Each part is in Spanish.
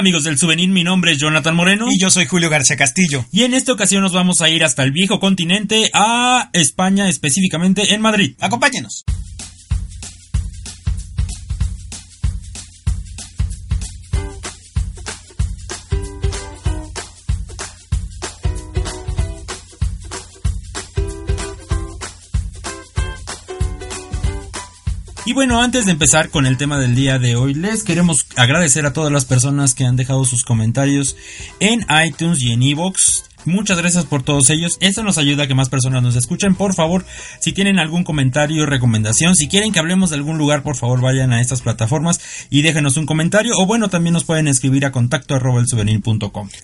Amigos del souvenir, mi nombre es Jonathan Moreno. Y yo soy Julio García Castillo. Y en esta ocasión nos vamos a ir hasta el viejo continente, a España, específicamente en Madrid. Acompáñenos. Y bueno, antes de empezar con el tema del día de hoy, les queremos agradecer a todas las personas que han dejado sus comentarios en iTunes y en Evox. Muchas gracias por todos ellos. Esto nos ayuda a que más personas nos escuchen. Por favor, si tienen algún comentario, recomendación, si quieren que hablemos de algún lugar, por favor vayan a estas plataformas y déjenos un comentario. O bueno, también nos pueden escribir a contacto arroba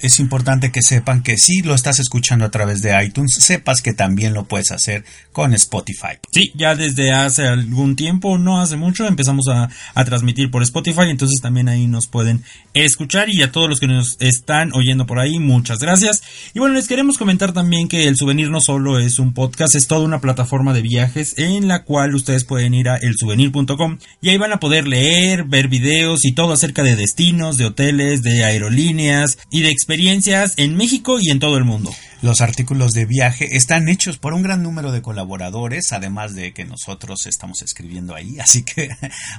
Es importante que sepan que si lo estás escuchando a través de iTunes, sepas que también lo puedes hacer con Spotify. Sí, ya desde hace algún tiempo, no hace mucho, empezamos a, a transmitir por Spotify. Entonces también ahí nos pueden escuchar. Y a todos los que nos están oyendo por ahí, muchas gracias. Y bueno, les queremos comentar también que el souvenir no solo es un podcast, es toda una plataforma de viajes en la cual ustedes pueden ir a elsouvenir.com y ahí van a poder leer, ver videos y todo acerca de destinos, de hoteles, de aerolíneas y de experiencias en México y en todo el mundo. Los artículos de viaje están hechos por un gran número de colaboradores, además de que nosotros estamos escribiendo ahí. Así que,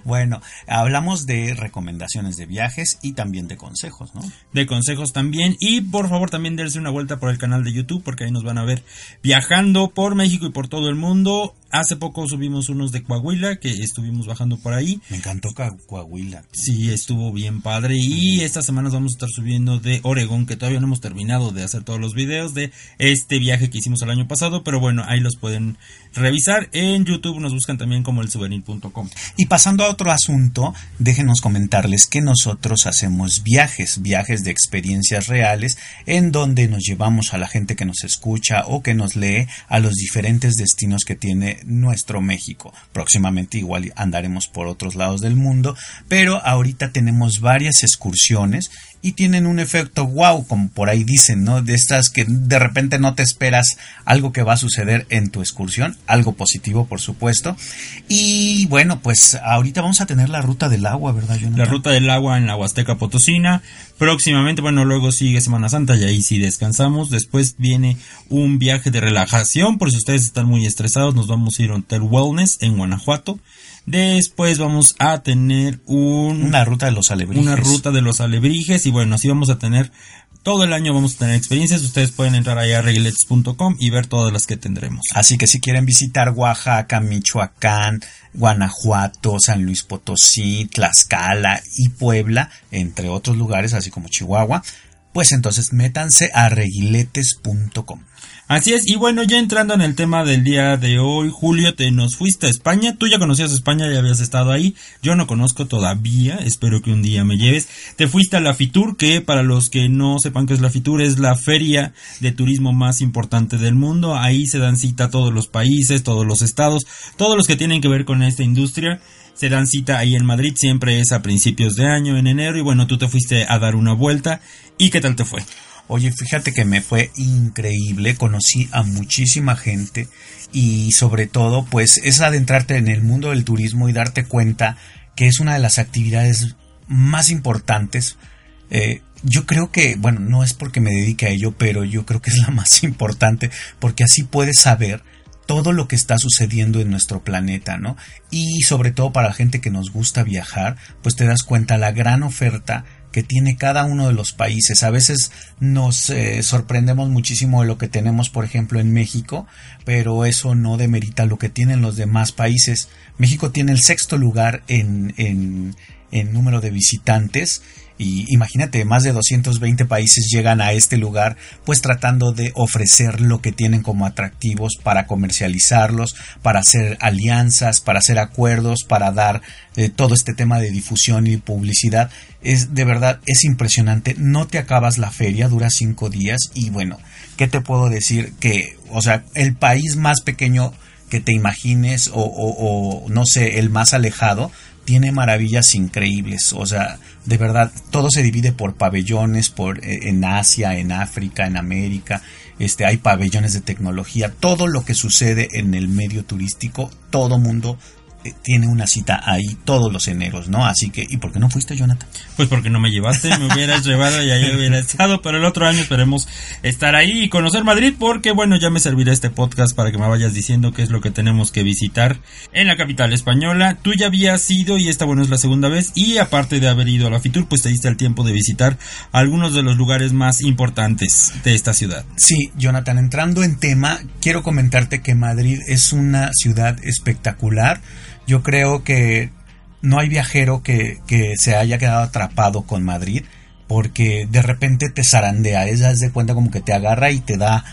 bueno, hablamos de recomendaciones de viajes y también de consejos, ¿no? De consejos también. Y por favor también dense una vuelta por el canal de YouTube, porque ahí nos van a ver viajando por México y por todo el mundo Hace poco subimos unos de Coahuila que estuvimos bajando por ahí. Me encantó Coahuila. Sí, estuvo bien padre. Y estas semanas vamos a estar subiendo de Oregón, que todavía no hemos terminado de hacer todos los videos de este viaje que hicimos el año pasado. Pero bueno, ahí los pueden revisar. En YouTube nos buscan también como el souvenir.com. Y pasando a otro asunto, déjenos comentarles que nosotros hacemos viajes, viajes de experiencias reales, en donde nos llevamos a la gente que nos escucha o que nos lee a los diferentes destinos que tiene nuestro México. Próximamente igual andaremos por otros lados del mundo, pero ahorita tenemos varias excursiones y tienen un efecto wow, como por ahí dicen, ¿no? De estas que de repente no te esperas algo que va a suceder en tu excursión, algo positivo, por supuesto. Y bueno, pues ahorita vamos a tener la ruta del agua, ¿verdad, La ruta del agua en la Huasteca Potosina. Próximamente, bueno, luego sigue Semana Santa y ahí sí descansamos. Después viene un viaje de relajación, por si ustedes están muy estresados, nos vamos a ir a Hotel Wellness en Guanajuato. Después vamos a tener una ruta de los alebrijes. Una ruta de los alebrijes y bueno, así vamos a tener todo el año vamos a tener experiencias. Ustedes pueden entrar ahí a reglets.com y ver todas las que tendremos. Así que si quieren visitar Oaxaca, Michoacán, Guanajuato, San Luis Potosí, Tlaxcala y Puebla, entre otros lugares, así como Chihuahua, pues entonces métanse a reguiletes.com. Así es, y bueno, ya entrando en el tema del día de hoy, Julio, te nos fuiste a España, tú ya conocías España, ya habías estado ahí, yo no conozco todavía, espero que un día me lleves, te fuiste a la Fitur, que para los que no sepan qué es la Fitur, es la feria de turismo más importante del mundo, ahí se dan cita todos los países, todos los estados, todos los que tienen que ver con esta industria, se dan cita ahí en Madrid, siempre es a principios de año, en enero, y bueno, tú te fuiste a dar una vuelta, ¿y qué tal te fue? Oye, fíjate que me fue increíble, conocí a muchísima gente y sobre todo pues es adentrarte en el mundo del turismo y darte cuenta que es una de las actividades más importantes. Eh, yo creo que, bueno, no es porque me dedique a ello, pero yo creo que es la más importante porque así puedes saber todo lo que está sucediendo en nuestro planeta, ¿no? Y sobre todo para la gente que nos gusta viajar, pues te das cuenta la gran oferta que tiene cada uno de los países. A veces nos eh, sorprendemos muchísimo de lo que tenemos, por ejemplo, en México, pero eso no demerita lo que tienen los demás países. México tiene el sexto lugar en, en, en número de visitantes y imagínate, más de 220 países llegan a este lugar, pues tratando de ofrecer lo que tienen como atractivos para comercializarlos, para hacer alianzas, para hacer acuerdos, para dar eh, todo este tema de difusión y publicidad. Es de verdad, es impresionante. No te acabas la feria, dura cinco días y bueno, ¿qué te puedo decir? Que, o sea, el país más pequeño que te imagines o, o no sé, el más alejado, tiene maravillas increíbles. O sea, de verdad, todo se divide por pabellones, por eh, en Asia, en África, en América. Este, hay pabellones de tecnología. Todo lo que sucede en el medio turístico, todo mundo tiene una cita ahí todos los eneros, ¿no? Así que, ¿y por qué no fuiste, Jonathan? Pues porque no me llevaste, me hubieras llevado y ahí hubiera estado, pero el otro año esperemos estar ahí y conocer Madrid porque, bueno, ya me servirá este podcast para que me vayas diciendo qué es lo que tenemos que visitar en la capital española. Tú ya habías ido y esta, bueno, es la segunda vez y aparte de haber ido a la Fitur, pues te diste el tiempo de visitar algunos de los lugares más importantes de esta ciudad. Sí, Jonathan, entrando en tema, quiero comentarte que Madrid es una ciudad espectacular. Yo creo que no hay viajero que, que se haya quedado atrapado con Madrid porque de repente te zarandea, es de cuenta como que te agarra y te da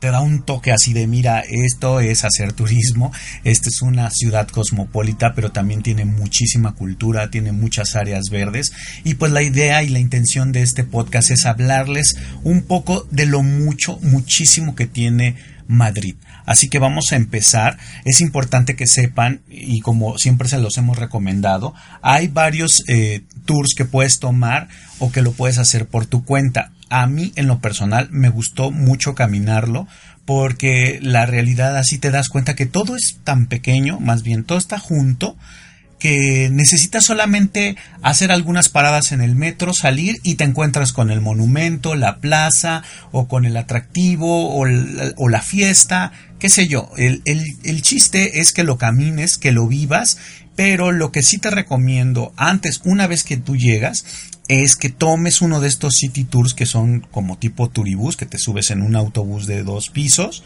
te da un toque así de mira, esto es hacer turismo, esta es una ciudad cosmopolita, pero también tiene muchísima cultura, tiene muchas áreas verdes y pues la idea y la intención de este podcast es hablarles un poco de lo mucho, muchísimo que tiene Madrid. Así que vamos a empezar. Es importante que sepan, y como siempre se los hemos recomendado, hay varios eh, tours que puedes tomar o que lo puedes hacer por tu cuenta. A mí, en lo personal, me gustó mucho caminarlo porque la realidad así te das cuenta que todo es tan pequeño, más bien todo está junto, que necesitas solamente hacer algunas paradas en el metro, salir y te encuentras con el monumento, la plaza o con el atractivo o, la, fiesta, qué sé yo. El, el chiste es que lo camines, que lo vivas, pero lo que sí te recomiendo antes, una vez que tú llegas, es que tomes uno de estos city tours que son como tipo turibús, que te subes en un autobús de dos pisos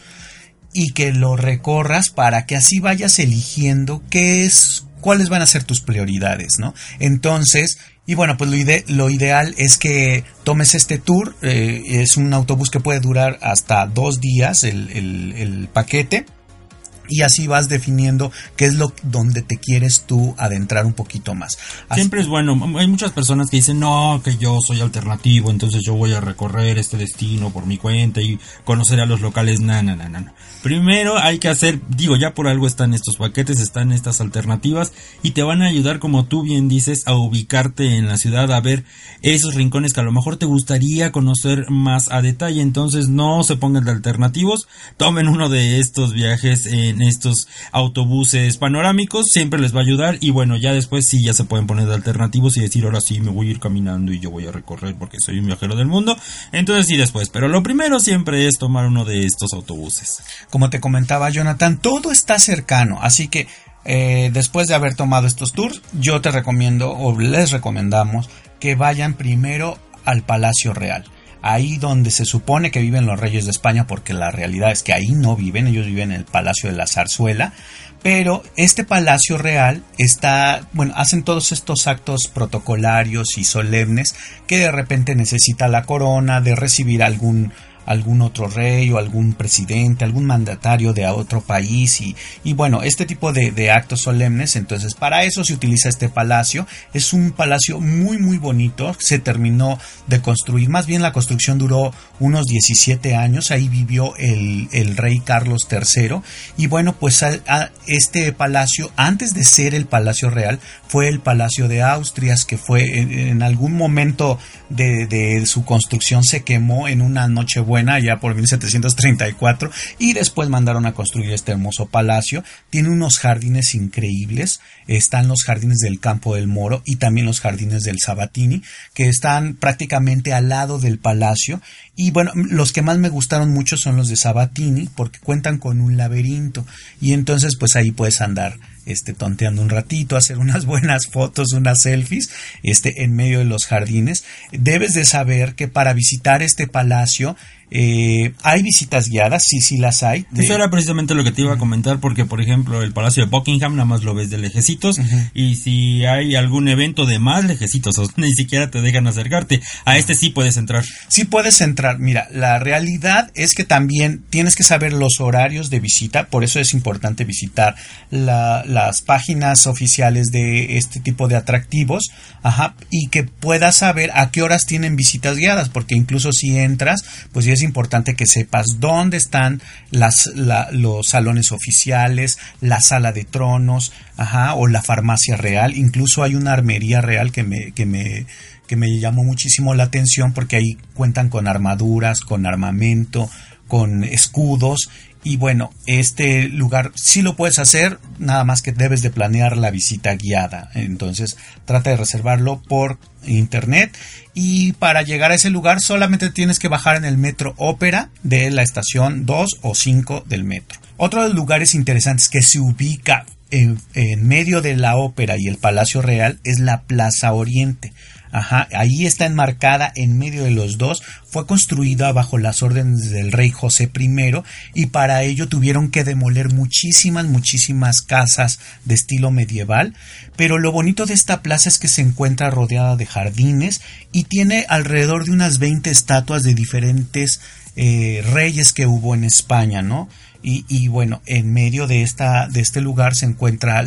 y que lo recorras para que así vayas eligiendo qué es cuáles van a ser tus prioridades, ¿no? Entonces, y bueno, pues lo, ideal es que tomes este tour, eh, es un autobús que puede durar hasta dos días el paquete y así vas definiendo qué es lo donde te quieres tú adentrar un poquito más. Siempre es bueno, hay muchas personas que dicen, "No, que yo soy alternativo, entonces yo voy a recorrer este destino por mi cuenta y conocer a los locales." No, no, no, no. Primero hay que hacer, digo, ya por algo están estos paquetes, están estas alternativas y te van a ayudar como tú bien dices a ubicarte en la ciudad, a ver esos rincones que a lo mejor te gustaría conocer más a detalle, entonces no se pongan de alternativos, tomen uno de estos viajes en estos autobuses panorámicos, siempre les va a ayudar. Y bueno, ya después sí ya se pueden poner de alternativos y decir ahora sí me voy a ir caminando y yo voy a recorrer porque soy un viajero del mundo, entonces sí después, pero lo primero siempre es tomar uno de estos autobuses. Como te comentaba Jonathan, todo está cercano, así que eh, después de haber tomado estos tours, yo te recomiendo o les recomendamos que vayan primero al Palacio Real ahí donde se supone que viven los reyes de España, porque la realidad es que ahí no viven, ellos viven en el Palacio de la Zarzuela, pero este palacio real está, bueno, hacen todos estos actos protocolarios y solemnes que de repente necesita la corona de recibir algún algún otro rey o algún presidente, algún mandatario de otro país y, y bueno, este tipo de, de, actos solemnes. Entonces, para eso se utiliza este palacio. Es un palacio muy, muy bonito. Se terminó de construir, más bien la construcción duró unos 17 años. Ahí vivió el, el rey Carlos III. Y bueno, pues a, este palacio, antes de ser el Palacio Real, fue el Palacio de Austrias, que fue en, en algún momento de, de su construcción se quemó en una noche buena ya por 1734 y después mandaron a construir este hermoso palacio. Tiene unos jardines increíbles, están los jardines del Campo del Moro y también los jardines del Sabatini, que están prácticamente al lado del palacio y bueno, los que más me gustaron mucho son los de Sabatini porque cuentan con un laberinto y entonces pues ahí puedes andar este, tonteando un ratito, hacer unas buenas fotos, unas selfies, este, en medio de los jardines. Debes de saber que para visitar este palacio eh, hay visitas guiadas, sí, sí las hay. Eso era precisamente lo que te iba a comentar, porque por ejemplo el Palacio de Buckingham nada más lo ves de lejecitos, y si hay algún evento de más lejecitos, ni siquiera te dejan acercarte. A este sí puedes entrar. Sí puedes entrar. Mira, la realidad es que también tienes que saber los horarios de visita, por eso es importante visitar la, las páginas oficiales de este tipo de atractivos, ajá, y que puedas saber a qué horas tienen visitas guiadas, porque incluso si entras, pues ya es importante que sepas dónde están los salones oficiales, la sala de tronos, ajá, o la farmacia real, incluso hay una armería real que me, que me que me llamó muchísimo la atención porque ahí cuentan con armaduras, con armamento, con escudos Y bueno, este lugar sí lo puedes hacer, nada más que debes de planear la visita guiada. Entonces trata de reservarlo por internet y para llegar a ese lugar solamente tienes que bajar en el metro ópera de la estación 2 o 5 del metro. Otro de los lugares interesantes que se ubica en, en medio de la ópera y el Palacio Real es la Plaza Oriente. Ajá, ahí está enmarcada en medio de los dos. Fue construida bajo las órdenes del rey José I y para ello tuvieron que demoler muchísimas, muchísimas casas de estilo medieval. Pero lo bonito de esta plaza es que se encuentra rodeada de jardines y tiene alrededor de unas 20 estatuas de diferentes eh, reyes que hubo en España, ¿no? Y, bueno, en medio de, esta, de este lugar se encuentra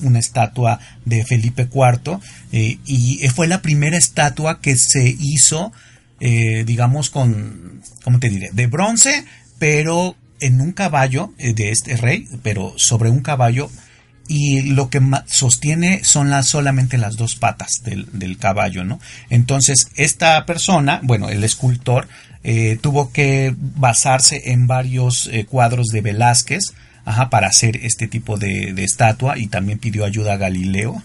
una estatua de Felipe IV eh, y fue la primera estatua que se hizo, eh, digamos, con, ¿cómo te diré? De bronce, pero en un caballo eh, de este rey, pero sobre un caballo y lo que sostiene son las, solamente las dos patas del, del, caballo, ¿no? Entonces, esta persona, bueno, el escultor, eh, tuvo que basarse en varios eh, cuadros de Velázquez, Ajá, para hacer este tipo de, de, estatua y también pidió ayuda a Galileo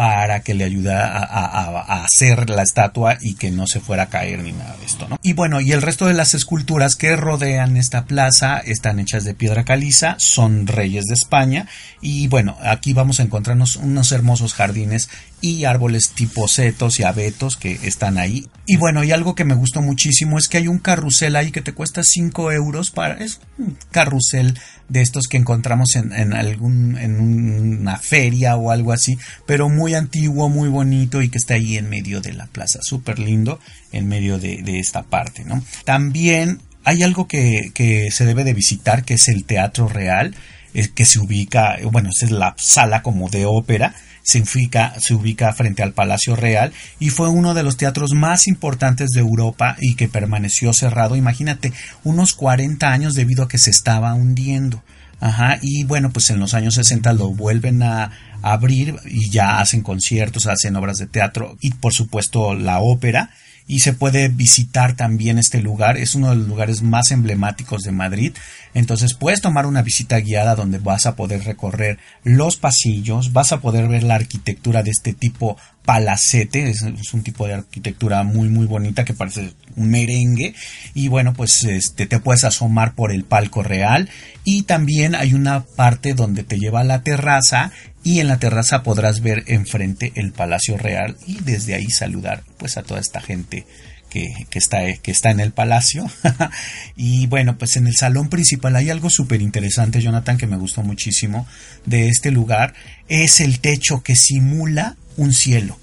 para que le ayudara a, hacer la estatua y que no se fuera a caer ni nada de esto, ¿no? Y bueno, y el resto de las esculturas que rodean esta plaza están hechas de piedra caliza, son reyes de España y bueno, aquí vamos a encontrarnos unos hermosos jardines y árboles tipo setos y abetos que están ahí. Y bueno, y algo que me gustó muchísimo es que hay un carrusel ahí que te cuesta 5 euros para... es un carrusel de estos que encontramos en, en algún en una feria o algo así, pero muy antiguo, muy bonito y que está ahí en medio de la plaza, súper lindo en medio de, esta parte, ¿no? También hay algo que, se debe de visitar, que es el Teatro Real, que se ubica, bueno, es la sala como de ópera, se ubica, se ubica frente al Palacio Real y fue uno de los teatros más importantes de Europa y que permaneció cerrado, imagínate, unos 40 años debido a que se estaba hundiendo. Ajá, y bueno, pues en los años 60 lo vuelven a, abrir y ya hacen conciertos, hacen obras de teatro y por supuesto la ópera y se puede visitar también este lugar. Es uno de los lugares más emblemáticos de Madrid. Entonces puedes tomar una visita guiada donde vas a poder recorrer los pasillos, vas a poder ver la arquitectura de este tipo palacete, es, un tipo de arquitectura muy muy bonita que parece un merengue y bueno pues este te puedes asomar por el palco real y también hay una parte donde te lleva a la terraza y en la terraza podrás ver enfrente el Palacio Real y desde ahí saludar pues a toda esta gente que, está, que está en el palacio. y bueno, pues en el salón principal hay algo súper interesante, Jonathan, que me gustó muchísimo de este lugar. Es el techo que simula un cielo.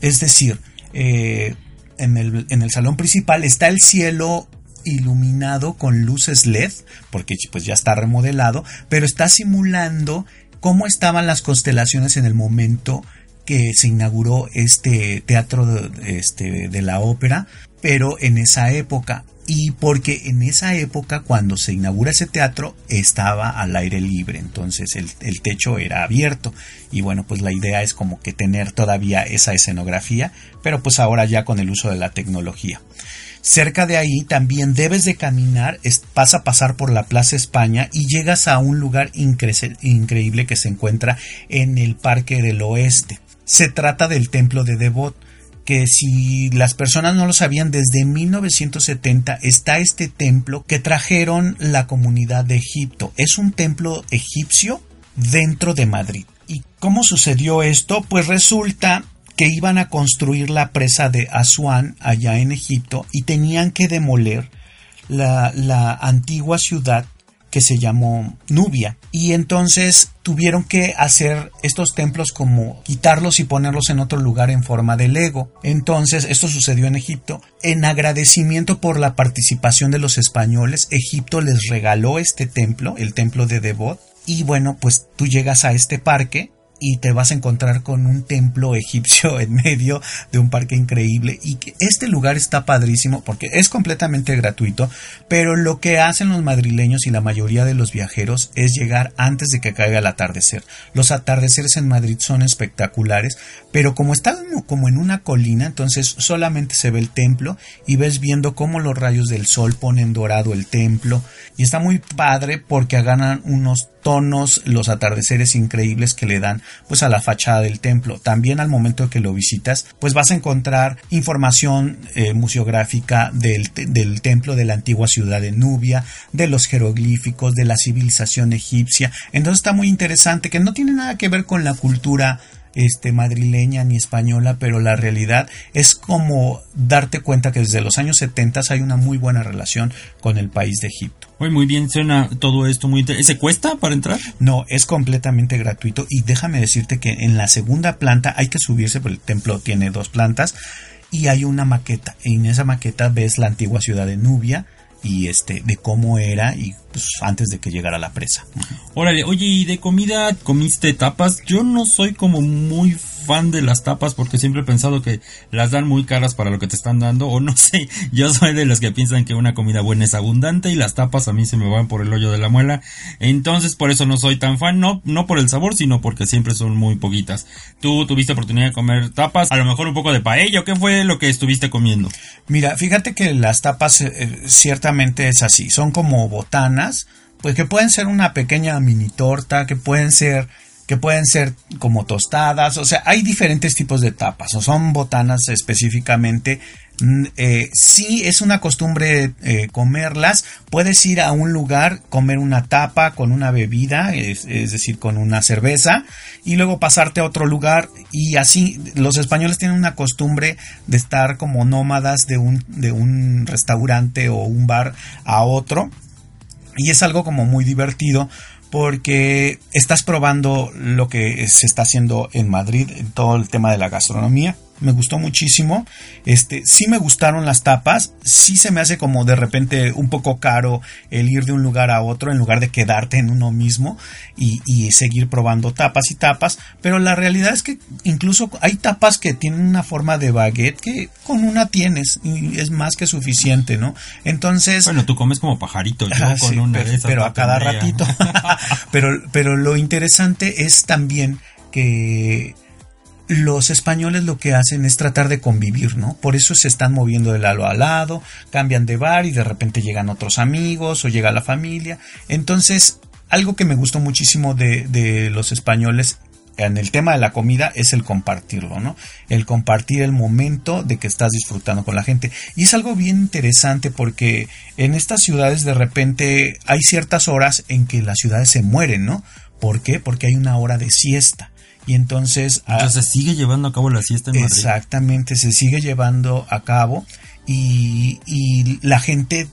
Es decir, eh, en, el, en el salón principal está el cielo iluminado con luces LED, porque pues ya está remodelado, pero está simulando cómo estaban las constelaciones en el momento que se inauguró este teatro de, este, de la ópera, pero en esa época. Y porque en esa época, cuando se inaugura ese teatro, estaba al aire libre, entonces el techo era abierto. Y bueno, pues la idea es como que tener todavía esa escenografía, pero pues ahora ya con el uso de la tecnología. Cerca de ahí también debes de caminar, vas a pasar por la Plaza España y llegas a un lugar increíble que se encuentra en el Parque del Oeste. Se trata del Templo de Devot, que si las personas no lo sabían, desde 1970 está este templo que trajeron la comunidad de Egipto. Es un templo egipcio dentro de Madrid. ¿Y cómo sucedió esto? Pues resulta que iban a construir la presa de Asuán allá en Egipto y tenían que demoler la, la antigua ciudad que se llamó Nubia. Y entonces tuvieron que hacer estos templos como quitarlos y ponerlos en otro lugar en forma de Lego. Entonces esto sucedió en Egipto. En agradecimiento por la participación de los españoles, Egipto les regaló este templo, el templo de Devot. Y bueno, pues tú llegas a este parque y te vas a encontrar con un templo egipcio en medio de un parque increíble y que este lugar está padrísimo porque es completamente gratuito, pero lo que hacen los madrileños y la mayoría de los viajeros es llegar antes de que caiga el atardecer. Los atardeceres en Madrid son espectaculares, pero como está como en una colina, entonces solamente se ve el templo y ves viendo cómo los rayos del sol ponen dorado el templo y está muy padre porque ganan unos los atardeceres increíbles que le dan pues a la fachada del templo. También al momento que lo visitas, pues vas a encontrar información eh, museográfica del, del templo de la antigua ciudad de Nubia, de los jeroglíficos, de la civilización egipcia. Entonces está muy interesante que no tiene nada que ver con la cultura este, madrileña ni española, pero la realidad es como darte cuenta que desde los años 70 hay una muy buena relación con el país de Egipto. Muy, muy bien, suena todo esto muy interesante. ¿Se cuesta para entrar? No, es completamente gratuito y déjame decirte que en la segunda planta hay que subirse, porque el templo tiene dos plantas y hay una maqueta. En esa maqueta ves la antigua ciudad de Nubia, y este de cómo era y pues antes de que llegara la presa. Órale, oye, ¿y de comida comiste tapas? Yo no soy como muy fan de las tapas porque siempre he pensado que las dan muy caras para lo que te están dando o no sé, yo soy de los que piensan que una comida buena es abundante y las tapas a mí se me van por el hoyo de la muela, entonces por eso no soy tan fan, no, no por el sabor, sino porque siempre son muy poquitas. ¿Tú tuviste oportunidad de comer tapas? A lo mejor un poco de paella, ¿qué fue lo que estuviste comiendo? Mira, fíjate que las tapas eh, ciertamente es así, son como botanas, pues que pueden ser una pequeña mini torta, que pueden ser que pueden ser como tostadas, o sea, hay diferentes tipos de tapas, o son botanas específicamente. Mm, eh, sí es una costumbre eh, comerlas, puedes ir a un lugar, comer una tapa con una bebida, es, decir, con una cerveza, y luego pasarte a otro lugar, y así los españoles tienen una costumbre de estar como nómadas de un, de un restaurante o un bar a otro, y es algo como muy divertido porque estás probando lo que se está haciendo en Madrid, en todo el tema de la gastronomía me gustó muchísimo. Este, sí me gustaron las tapas, sí se me hace como de repente un poco caro el ir de un lugar a otro en lugar de quedarte en uno mismo y, seguir probando tapas y tapas, pero la realidad es que incluso hay tapas que tienen una forma de baguette que con una tienes y es más que suficiente, ¿no? Entonces... Bueno, tú comes como pajarito, yo ah, con una pero, pero a cada ratito. pero, pero lo interesante es también que los españoles lo que hacen es tratar de convivir, ¿no? Por eso se están moviendo de lado a lado, cambian de bar y de repente llegan otros amigos o llega la familia. Entonces, algo que me gustó muchísimo de, de los españoles en el tema de la comida es el compartirlo, ¿no? El compartir el momento de que estás disfrutando con la gente. Y es algo bien interesante porque en estas ciudades de repente hay ciertas horas en que las ciudades se mueren, ¿no? ¿Por qué? Porque hay una hora de siesta y entonces... Entonces se sigue llevando a cabo la siesta en Madrid. Exactamente, se sigue llevando a cabo y, y la gente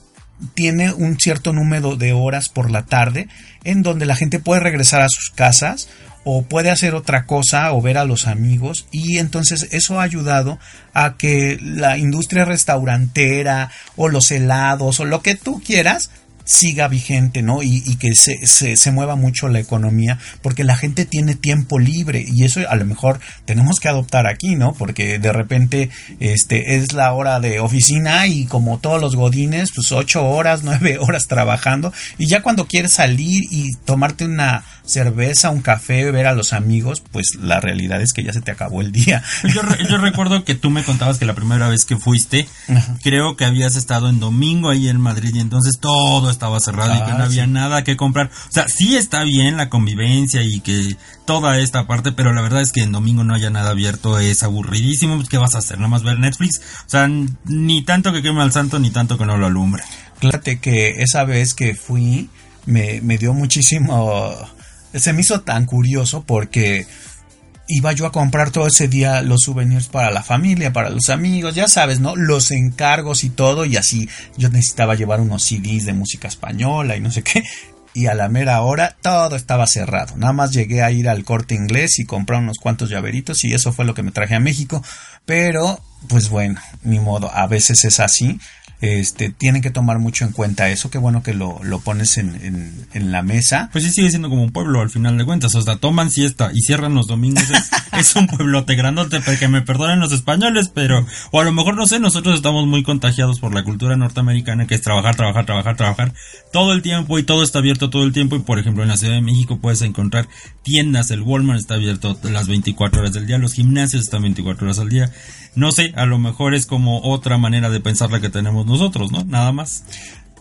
tiene un cierto número de horas por la tarde en donde la gente puede regresar a sus casas o puede hacer otra cosa o ver a los amigos y entonces eso ha ayudado a que la industria restaurantera o los helados o lo que tú quieras siga vigente, ¿no? Y, que se, se, mueva mucho la economía, porque la gente tiene tiempo libre y eso a lo mejor tenemos que adoptar aquí, ¿no? Porque de repente este es la hora de oficina y como todos los godines, pues ocho horas, nueve horas trabajando y ya cuando quieres salir y tomarte una cerveza, un café, ver a los amigos, pues la realidad es que ya se te acabó el día. Yo, yo recuerdo que tú me contabas que la primera vez que fuiste, creo que habías estado en domingo ahí en Madrid y entonces todo estaba cerrado y que no ah, había nada que comprar. O sea, sí está bien la convivencia y que toda esta parte, pero la verdad es que en domingo no haya nada abierto es aburridísimo. Pues, ¿Qué vas a hacer? ¿Nada más ver Netflix? O sea, ni tanto que queme al santo, ni tanto que no lo alumbre. Fíjate que esa vez que fui, me, me dio muchísimo... Se me hizo tan curioso porque iba yo a comprar todo ese día los souvenirs para la familia, para los amigos, ya sabes, ¿no? Los encargos y todo, y así yo necesitaba llevar unos CDs de música española y no sé qué. Y a la mera hora todo estaba cerrado. Nada más llegué a ir al corte inglés y comprar unos cuantos llaveritos y eso fue lo que me traje a México. Pero, pues bueno, ni modo, a veces es así. Este, tienen que tomar mucho en cuenta eso. Qué bueno que lo, lo pones en, en, la mesa. Pues sí, sigue siendo como un pueblo al final de cuentas. O sea, toman siesta y cierran los domingos. Es, un pueblote grandote, que me perdonen los españoles, pero, o a lo mejor no sé, nosotros estamos muy contagiados por la cultura norteamericana, que es trabajar, trabajar, trabajar, trabajar todo el tiempo y todo está abierto todo el tiempo. Y por ejemplo, en la Ciudad de México puedes encontrar tiendas, el Walmart está abierto las 24 horas del día, los gimnasios están 24 horas al día. No sé, a lo mejor es como otra manera de pensar la que tenemos nosotros, ¿no? Nada más.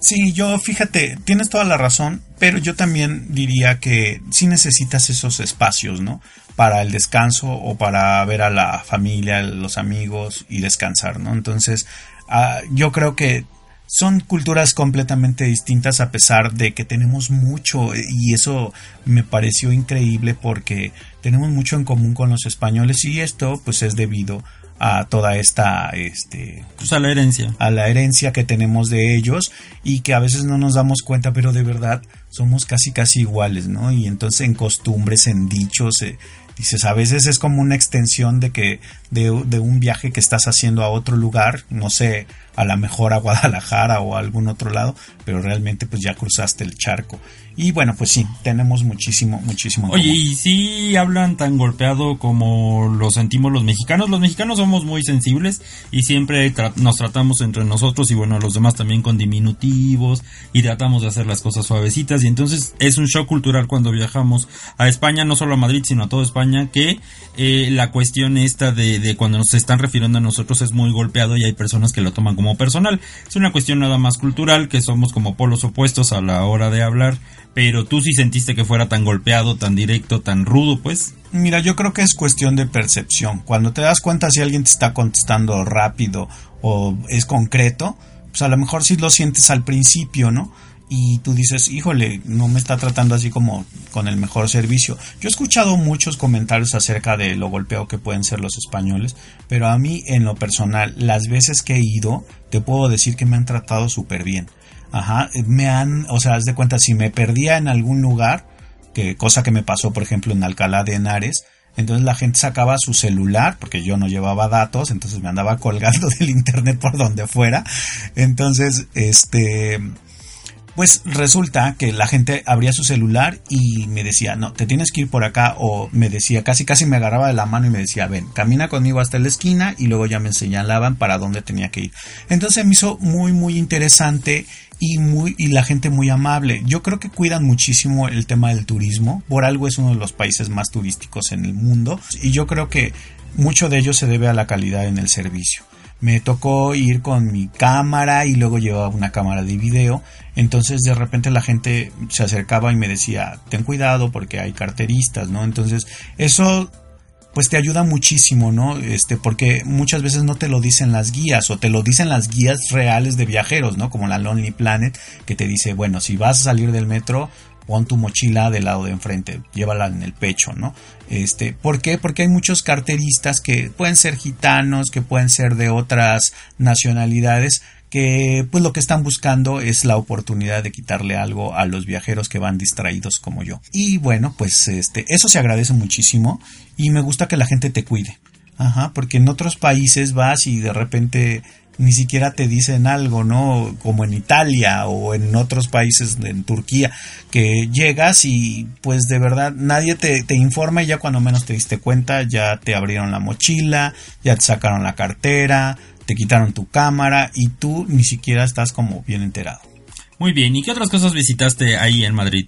Sí, yo fíjate, tienes toda la razón, pero yo también diría que sí necesitas esos espacios, ¿no? Para el descanso o para ver a la familia, los amigos y descansar, ¿no? Entonces, ah, yo creo que son culturas completamente distintas a pesar de que tenemos mucho y eso me pareció increíble porque tenemos mucho en común con los españoles y esto pues es debido a toda esta este pues a la herencia. a la herencia que tenemos de ellos y que a veces no nos damos cuenta pero de verdad somos casi casi iguales no y entonces en costumbres en dichos eh, dices a veces es como una extensión de que de, de un viaje que estás haciendo a otro lugar no sé a la mejor a Guadalajara o a algún otro lado, pero realmente pues ya cruzaste el charco. Y bueno, pues sí, tenemos muchísimo, muchísimo. Oye, ¿y si hablan tan golpeado como lo sentimos los mexicanos? Los mexicanos somos muy sensibles y siempre nos tratamos entre nosotros y bueno, los demás también con diminutivos y tratamos de hacer las cosas suavecitas y entonces es un shock cultural cuando viajamos a España, no solo a Madrid, sino a toda España, que eh, la cuestión esta de, de cuando nos están refiriendo a nosotros es muy golpeado y hay personas que lo toman como personal. Es una cuestión nada más cultural, que somos como polos opuestos a la hora de hablar, pero tú sí sentiste que fuera tan golpeado, tan directo, tan rudo, pues. Mira, yo creo que es cuestión de percepción. Cuando te das cuenta si alguien te está contestando rápido o es concreto, pues a lo mejor sí lo sientes al principio, ¿no? Y tú dices, híjole, no me está tratando así como con el mejor servicio. Yo he escuchado muchos comentarios acerca de lo golpeado que pueden ser los españoles, pero a mí en lo personal, las veces que he ido, te puedo decir que me han tratado súper bien. Ajá, me han, o sea, haz de cuenta, si me perdía en algún lugar, que cosa que me pasó, por ejemplo, en Alcalá de Henares, entonces la gente sacaba su celular, porque yo no llevaba datos, entonces me andaba colgando del internet por donde fuera. Entonces, este, pues resulta que la gente abría su celular y me decía, no, te tienes que ir por acá, o me decía, casi casi me agarraba de la mano y me decía, ven, camina conmigo hasta la esquina y luego ya me señalaban para dónde tenía que ir. Entonces me hizo muy, muy interesante y muy y la gente muy amable. Yo creo que cuidan muchísimo el tema del turismo. Por algo es uno de los países más turísticos en el mundo y yo creo que mucho de ello se debe a la calidad en el servicio me tocó ir con mi cámara y luego llevaba una cámara de video. Entonces de repente la gente se acercaba y me decía, ten cuidado porque hay carteristas, ¿no? Entonces eso pues te ayuda muchísimo, ¿no? Este, porque muchas veces no te lo dicen las guías o te lo dicen las guías reales de viajeros, ¿no? Como la Lonely Planet, que te dice, bueno, si vas a salir del metro, pon tu mochila del lado de enfrente, llévala en el pecho, ¿no? Este, ¿por qué? Porque hay muchos carteristas que pueden ser gitanos, que pueden ser de otras nacionalidades, que pues lo que están buscando es la oportunidad de quitarle algo a los viajeros que van distraídos como yo. Y bueno, pues este, eso se agradece muchísimo y me gusta que la gente te cuide. Ajá, porque en otros países vas y de repente ni siquiera te dicen algo, ¿no? Como en Italia o en otros países, en Turquía, que llegas y pues de verdad nadie te, informa y ya cuando menos te diste cuenta ya te abrieron la mochila, ya te sacaron la cartera, te quitaron tu cámara y tú ni siquiera estás como bien enterado. Muy bien, ¿y qué otras cosas visitaste ahí en Madrid?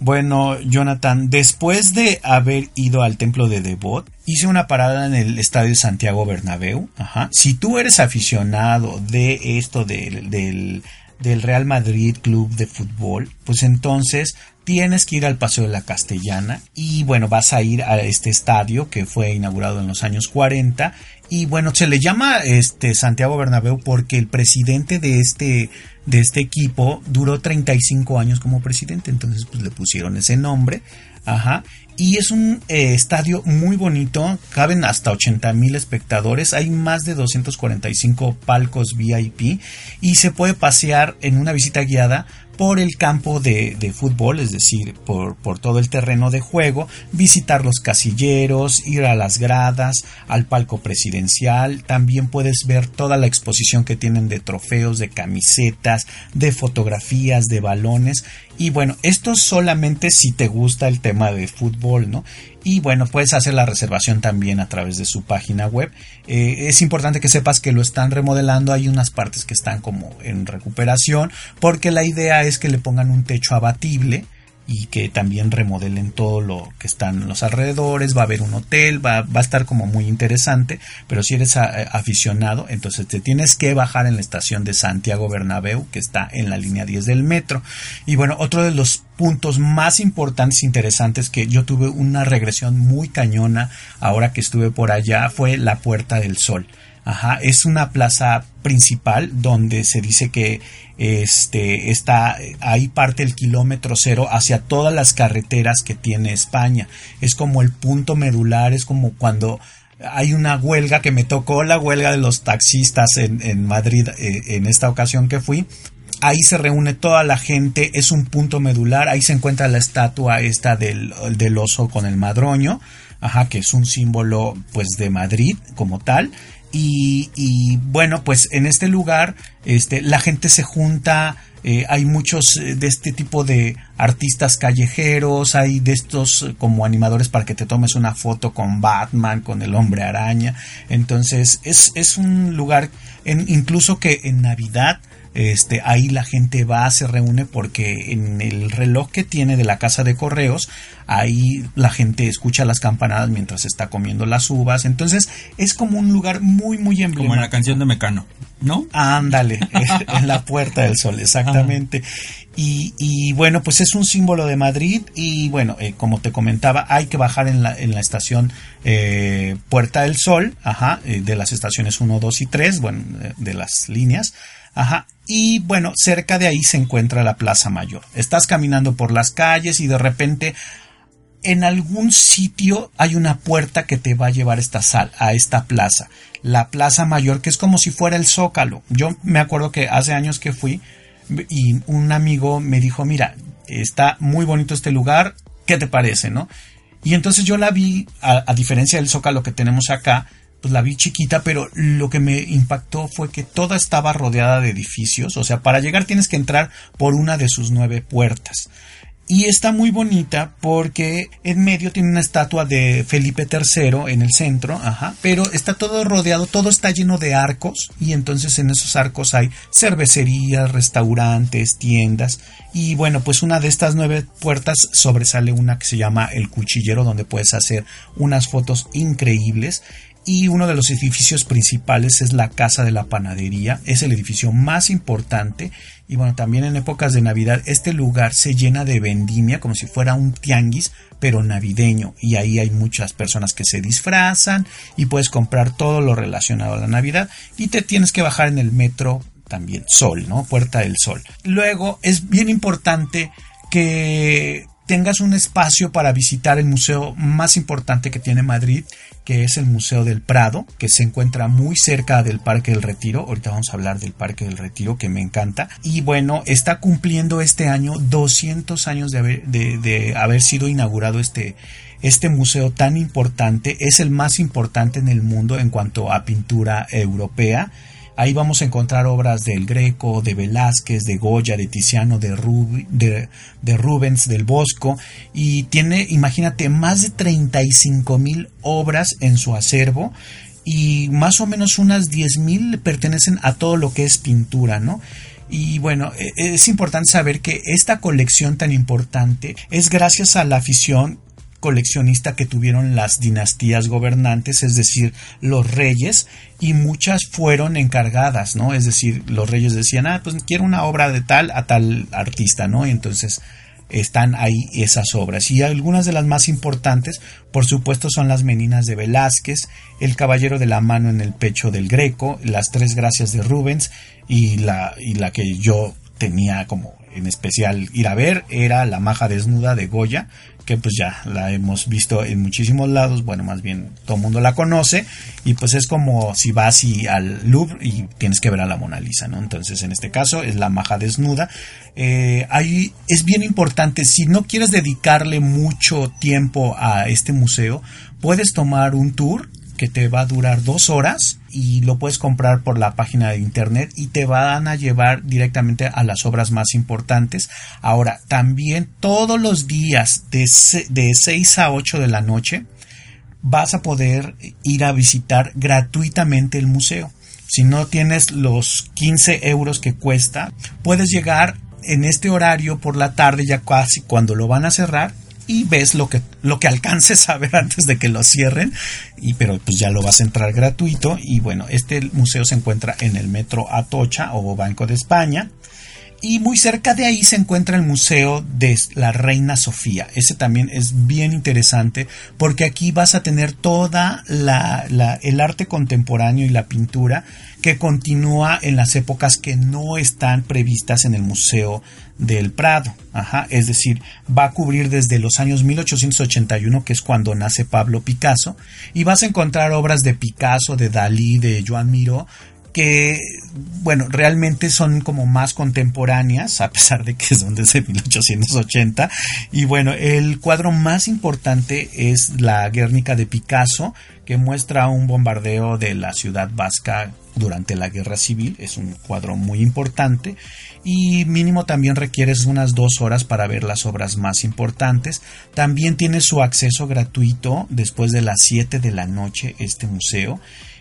Bueno, Jonathan, después de haber ido al templo de Devot, hice una parada en el estadio Santiago Bernabéu. Ajá. Si tú eres aficionado de esto del, del, del Real Madrid Club de Fútbol, pues entonces tienes que ir al Paseo de la Castellana y bueno, vas a ir a este estadio que fue inaugurado en los años 40 y bueno, se le llama este Santiago Bernabéu porque el presidente de este de este equipo duró 35 años como presidente, entonces pues le pusieron ese nombre, ajá, y es un eh, estadio muy bonito, caben hasta 80 mil espectadores, hay más de 245 palcos VIP y se puede pasear en una visita guiada por el campo de, de fútbol, es decir, por, por, todo el terreno de juego, visitar los casilleros, ir a las gradas, al palco presidencial, también puedes ver toda la exposición que tienen de trofeos, de camisetas, de fotografías, de balones, y bueno, esto solamente si te gusta el tema de fútbol, ¿no? Y bueno, puedes hacer la reservación también a través de su página web. Eh, es importante que sepas que lo están remodelando, hay unas partes que están como en recuperación, porque la idea es que le pongan un techo abatible y que también remodelen todo lo que están en los alrededores, va a haber un hotel, va, va a estar como muy interesante, pero si eres aficionado, entonces te tienes que bajar en la estación de Santiago Bernabéu, que está en la línea 10 del metro. Y bueno, otro de los puntos más importantes e interesantes que yo tuve una regresión muy cañona ahora que estuve por allá fue la Puerta del Sol. Ajá, es una plaza principal donde se dice que este está ahí parte el kilómetro cero hacia todas las carreteras que tiene España. Es como el punto medular, es como cuando hay una huelga que me tocó la huelga de los taxistas en, Madrid eh, en esta ocasión que fui. Ahí se reúne toda la gente, es un punto medular, ahí se encuentra la estatua esta del, del oso con el madroño, ajá, que es un símbolo pues de Madrid como tal y, bueno, pues en este lugar este, la gente se junta, eh, hay muchos eh, de este tipo de artistas callejeros, hay de estos eh, como animadores para que te tomes una foto con Batman, con el hombre araña. Entonces es, es un lugar, incluso que en Navidad este, ahí la gente va, se reúne porque en el reloj que tiene de la casa de correos, ahí la gente escucha las campanadas mientras está comiendo las uvas. Entonces es como un lugar muy, muy emblemático. Como en la canción de Mecano, ¿no? Ándale, en la Puerta del Sol, exactamente. Y, y, bueno, pues es un símbolo de Madrid y bueno, eh, como te comentaba, hay que bajar en la, en la estación eh, Puerta del Sol, ajá, eh, de las estaciones 1, 2 y 3, bueno, de las líneas. Ajá. Y bueno, cerca de ahí se encuentra la Plaza Mayor. Estás caminando por las calles y de repente en algún sitio hay una puerta que te va a llevar esta sal, a esta plaza. La Plaza Mayor, que es como si fuera el Zócalo. Yo me acuerdo que hace años que fui y un amigo me dijo, mira, está muy bonito este lugar, ¿qué te parece, no? Y entonces yo la vi, a, a diferencia del Zócalo que tenemos acá, pues la vi chiquita, pero lo que me impactó fue que toda estaba rodeada de edificios, o sea, para llegar tienes que entrar por una de sus nueve puertas. Y está muy bonita porque en medio tiene una estatua de Felipe III en el centro, ajá, pero está todo rodeado, todo está lleno de arcos y entonces en esos arcos hay cervecerías, restaurantes, tiendas y bueno, pues una de estas nueve puertas sobresale una que se llama el cuchillero donde puedes hacer unas fotos increíbles y uno de los edificios principales es la Casa de la Panadería, es el edificio más importante y bueno, también en épocas de Navidad este lugar se llena de vendimia como si fuera un tianguis, pero navideño y ahí hay muchas personas que se disfrazan y puedes comprar todo lo relacionado a la Navidad y te tienes que bajar en el metro también Sol, ¿no? Puerta del Sol. Luego es bien importante que tengas un espacio para visitar el museo más importante que tiene Madrid, que es el Museo del Prado, que se encuentra muy cerca del Parque del Retiro. Ahorita vamos a hablar del Parque del Retiro, que me encanta. Y bueno, está cumpliendo este año 200 años de haber, sido inaugurado este, este museo tan importante. Es el más importante en el mundo en cuanto a pintura europea Ahí vamos a encontrar obras del Greco, de Velázquez, de Goya, de Tiziano, de, de, Rubens, del Bosco. Y tiene, imagínate, más de 35 mil obras en su acervo. Y más o menos unas 10 mil pertenecen a todo lo que es pintura, ¿no? Y bueno, e, es importante saber que esta colección tan importante es gracias a la afición coleccionista que tuvieron las dinastías gobernantes, es decir, los reyes, y muchas fueron encargadas, ¿no? Es decir, los reyes decían, ah, pues quiero una obra de tal a tal artista, ¿no? Y entonces están ahí esas obras. Y algunas de las más importantes, por supuesto, son las Meninas de Velázquez, El Caballero de la Mano en el Pecho del Greco, Las Tres Gracias de Rubens y la, y la que yo tenía como en especial ir a ver era La Maja Desnuda de Goya, que pues ya la hemos visto en muchísimos lados, bueno, más bien todo el mundo la conoce, y pues es como si vas y al Louvre y tienes que ver a la Mona Lisa, ¿no? Entonces en este caso es La Maja Desnuda. Eh, ahí es bien importante, si no quieres dedicarle mucho tiempo a este museo, puedes tomar un tour que te va a durar dos horas y lo puedes comprar por la página de internet y te van a llevar directamente a las obras más importantes. Ahora, también todos los días de, de 6 a 8 de la noche vas a poder ir a visitar gratuitamente el museo. Si no tienes los 15 euros que cuesta, puedes llegar en este horario por la tarde ya casi cuando lo van a cerrar y ves lo que, lo que alcances a ver antes de que lo cierren, y, pero pues ya lo vas a entrar gratuito y bueno, este museo se encuentra en el metro Atocha o Banco de España. Y muy cerca de ahí se encuentra el Museo de la Reina Sofía. Ese también es bien interesante porque aquí vas a tener toda la, el arte contemporáneo y la pintura que continúa en las épocas que no están previstas en el Museo del Prado. Es decir, va a cubrir desde los años 1881, que es cuando nace Pablo Picasso, y vas a encontrar obras de Picasso, de Dalí, de Joan Miró, que, bueno, realmente son como más contemporáneas, a pesar de que son desde 1880. Y bueno, el cuadro más importante es la Guernica de Picasso, que muestra un bombardeo de la ciudad vasca durante la guerra civil. Es un cuadro muy importante y mínimo también requieres unas dos horas para ver las obras más importantes. También tiene su acceso gratuito después de las 7 de la noche este museo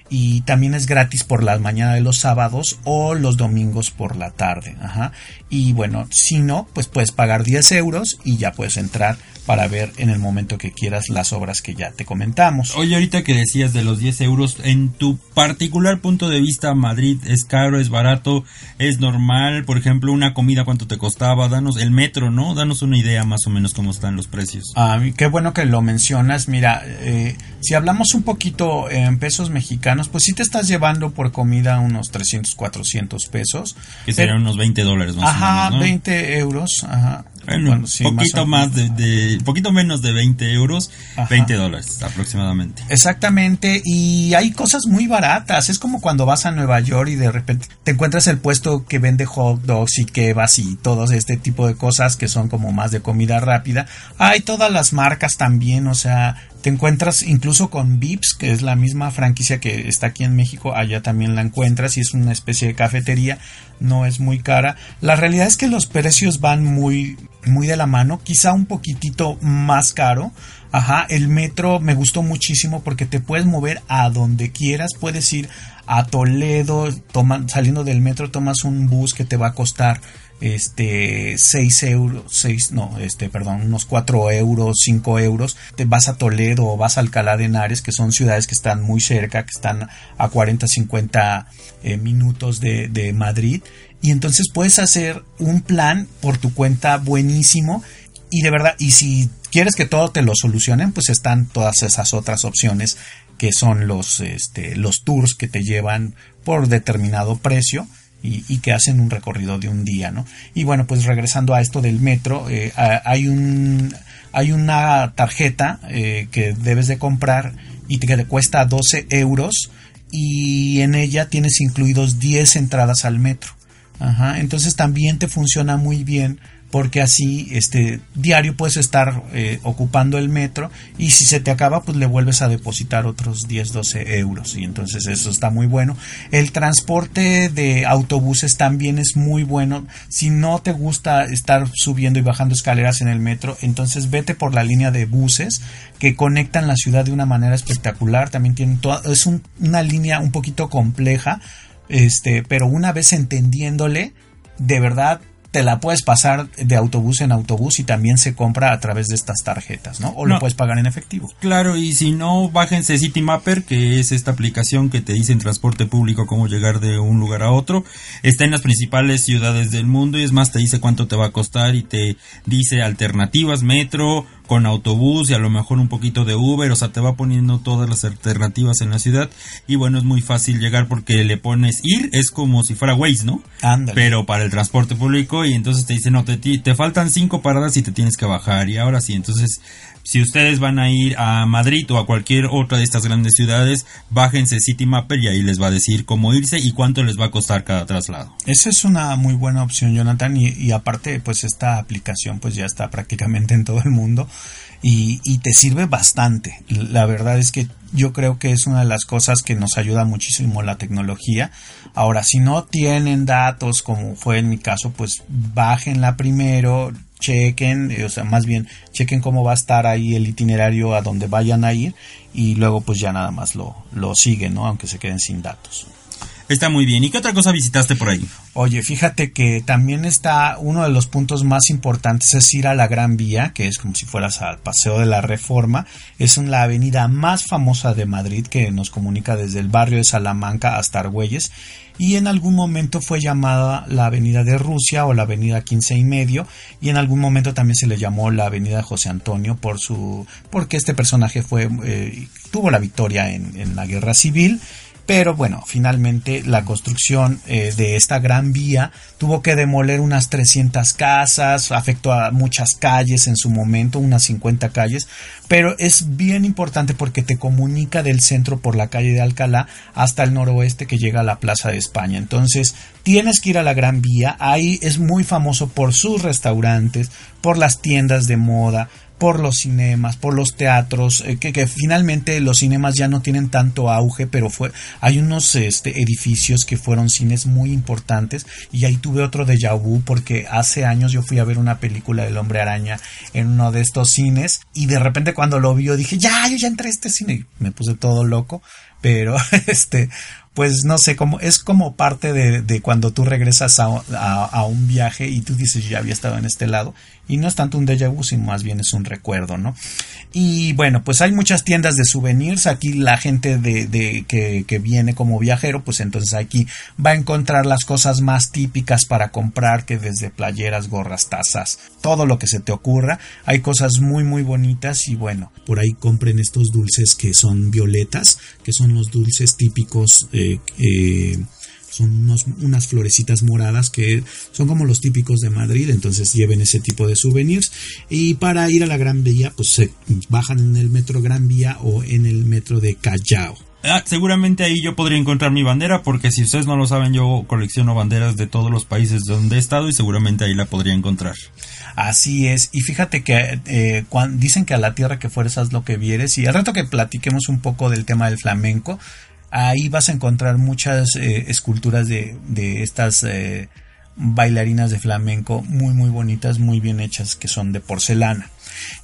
y también es gratis por la mañana de los sábados o los domingos por la tarde. Ajá. Y bueno, si no, pues puedes pagar 10 euros y ya puedes entrar para ver en el momento que quieras las obras que ya te comentamos. Oye, ahorita que decías de los 10 euros, en tu particular punto de vista, Madrid es caro, es barato, es normal, por ejemplo, una comida cuánto te costaba, danos el metro, ¿no? Danos una idea más o menos cómo están los precios. Ah, qué bueno que lo mencionas, mira, eh, si hablamos un poquito en pesos mexicanos, pues sí te estás llevando por comida unos 300, 400 pesos. Que serían unos 20 dólares más ajá, o menos, ¿no? 20 euros, ajá. Bueno, sí, poquito más, de, poquito menos de 20 euros, 20 dólares aproximadamente. Exactamente, y hay cosas muy baratas. Es como cuando vas a Nueva York y de repente te encuentras el puesto que vende hot dogs y kebabs y todo este tipo de cosas que son como más de comida rápida. Hay todas las marcas también, o sea, encuentras incluso con Vips, que es la misma franquicia que está aquí en México, allá también la encuentras y es una especie de cafetería, no es muy cara. La realidad es que los precios van muy muy de la mano, quizá un poquitito más caro. Ajá, el metro me gustó muchísimo porque te puedes mover a donde quieras, puedes ir a Toledo, saliendo del metro tomas un bus que te va a costar este 6 euros, 6, no, este, perdón, unos 4 euros, 5 euros, te vas a Toledo o vas a Alcalá de Henares, que son ciudades que están muy cerca, que están a 40, 50 eh, minutos de, de Madrid, y entonces puedes hacer un plan por tu cuenta buenísimo, y de verdad, y si quieres que todo te lo solucionen, pues están todas esas otras opciones que son los, este, los tours que te llevan por determinado precio y, que hacen un recorrido de un día, ¿no? Y bueno, pues regresando a esto del metro, eh, hay un hay una tarjeta eh, que debes de comprar y que te cuesta 12 euros y en ella tienes incluidos 10 entradas al metro. Ajá, entonces también te funciona muy bien porque así este diario puedes estar eh, ocupando el metro y si se te acaba pues le vuelves a depositar otros 10 12 euros. Y entonces eso está muy bueno. El transporte de autobuses también es muy bueno. Si no te gusta estar subiendo y bajando escaleras en el metro entonces vete por la línea de buses que conectan la ciudad de una manera espectacular. También tienen es una línea un poquito compleja este pero una vez entendiéndole de verdad te la puedes pasar de autobús en autobús y también se compra a través de estas tarjetas, ¿no? O lo puedes pagar en efectivo. Claro, y si no, bájense City Mapper, que es esta aplicación que te dice en transporte público cómo llegar de un lugar a otro. Está en las principales ciudades del mundo y es más, te dice cuánto te va a costar y te dice alternativas, metro, con autobús y a lo mejor un poquito de Uber, o sea, te va poniendo todas las alternativas en la ciudad y bueno, es muy fácil llegar porque le pones ir, es como si fuera Waze, ¿no? Ándale. Pero para el transporte público 5 y entonces te dice, no, te, te faltan 5 paradas y te tienes que bajar. Y ahora sí, entonces si ustedes van a ir a Madrid o a cualquier otra de estas grandes ciudades, bájense City Mapper y ahí les va a decir cómo irse y cuánto les va a costar cada traslado. Esa es una muy buena opción, Jonathan, y, aparte, pues esta aplicación pues ya está prácticamente en todo el mundo y, y te sirve bastante. La verdad es que yo creo que es una de las cosas que nos ayuda muchísimo la tecnología. Ahora, si no tienen datos, como fue en mi caso, pues bájenla primero, chequen, eh, o sea, más bien chequen cómo va a estar ahí el itinerario a donde vayan a ir y luego pues ya nada más lo, lo siguen, ¿no? Aunque se queden sin datos. Está muy bien. ¿Y qué otra cosa visitaste por ahí? Oye, fíjate que también está uno de los puntos más importantes es ir a la Gran Vía, que es como si fueras al Paseo de la Reforma. Es la avenida más famosa de Madrid que nos comunica desde el barrio de Salamanca hasta Argüelles y en algún momento fue llamada la Avenida de Rusia o la Avenida 15 y medio y en algún momento también se le llamó la Avenida José Antonio por su porque este personaje fue eh, tuvo la victoria en, en la Guerra Civil pero bueno, finalmente la construcción eh, de esta gran vía tuvo que demoler unas 300 casas, afectó a muchas calles en su momento, unas 50 calles, pero es bien importante porque te comunica del centro por la calle de Alcalá hasta el noroeste que llega a la Plaza de España. Entonces, tienes que ir a la Gran Vía, ahí es muy famoso por sus restaurantes, por las tiendas de moda, por los cinemas, por los teatros, eh, que, finalmente los cinemas ya no tienen tanto auge, pero fue, hay unos este, edificios que fueron cines muy importantes y ahí tuve otro déjà vu porque hace años yo fui a ver una película del hombre araña en uno de estos cines y de repente cuando lo vi yo dije, ya, yo ya entré a este cine y me puse todo loco, pero este, pues no sé, como, es como parte de, de cuando tú regresas a, a, a, un viaje y tú dices, ya había estado en este lado y no es tanto un déjà vu, sino más bien es un recuerdo, ¿no? Y bueno, pues hay muchas tiendas de souvenirs, aquí la gente de, de que, viene como viajero, pues entonces aquí va a encontrar las cosas más típicas para comprar, que desde playeras, gorras, tazas, todo lo que se te ocurra, hay cosas muy muy bonitas y bueno, por ahí compren estos dulces que son violetas, que son los dulces típicos eh, eh, son unos, unas florecitas moradas que son como los típicos de Madrid, entonces lleven ese tipo de souvenirs. Y para ir a la Gran Vía, pues se bajan en el metro Gran Vía o en el metro de Callao. Ah, seguramente ahí yo podría encontrar mi bandera, porque si ustedes no lo saben, yo colecciono banderas de todos los países donde he estado y seguramente ahí la podría encontrar. Así es, y fíjate que eh, cuando, dicen que a la tierra que fueres haz lo que vieres, y al rato que platiquemos un poco del tema del flamenco, ahí vas a encontrar muchas eh, esculturas de, de estas eh, bailarinas de flamenco muy muy bonitas, muy bien hechas, que son de porcelana.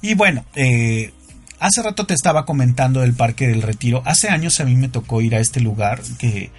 Y bueno, eh, hace rato te estaba comentando del Parque del Retiro. Hace años a mí me tocó ir a este lugar que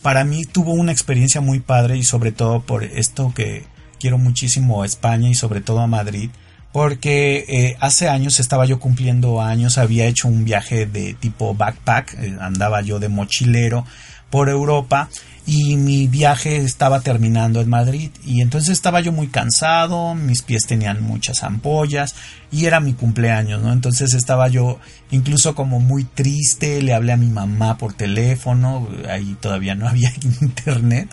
para mí tuvo una experiencia muy padre y sobre todo por esto que quiero muchísimo a España y sobre todo a Madrid porque eh, hace años estaba yo cumpliendo años, había hecho un viaje de tipo backpack, eh, andaba yo de mochilero por Europa y mi viaje estaba terminando en Madrid. Y entonces estaba yo muy cansado, mis pies tenían muchas ampollas y era mi cumpleaños, ¿no? Entonces estaba yo incluso como muy triste, le hablé a mi mamá por teléfono, ahí todavía no había internet,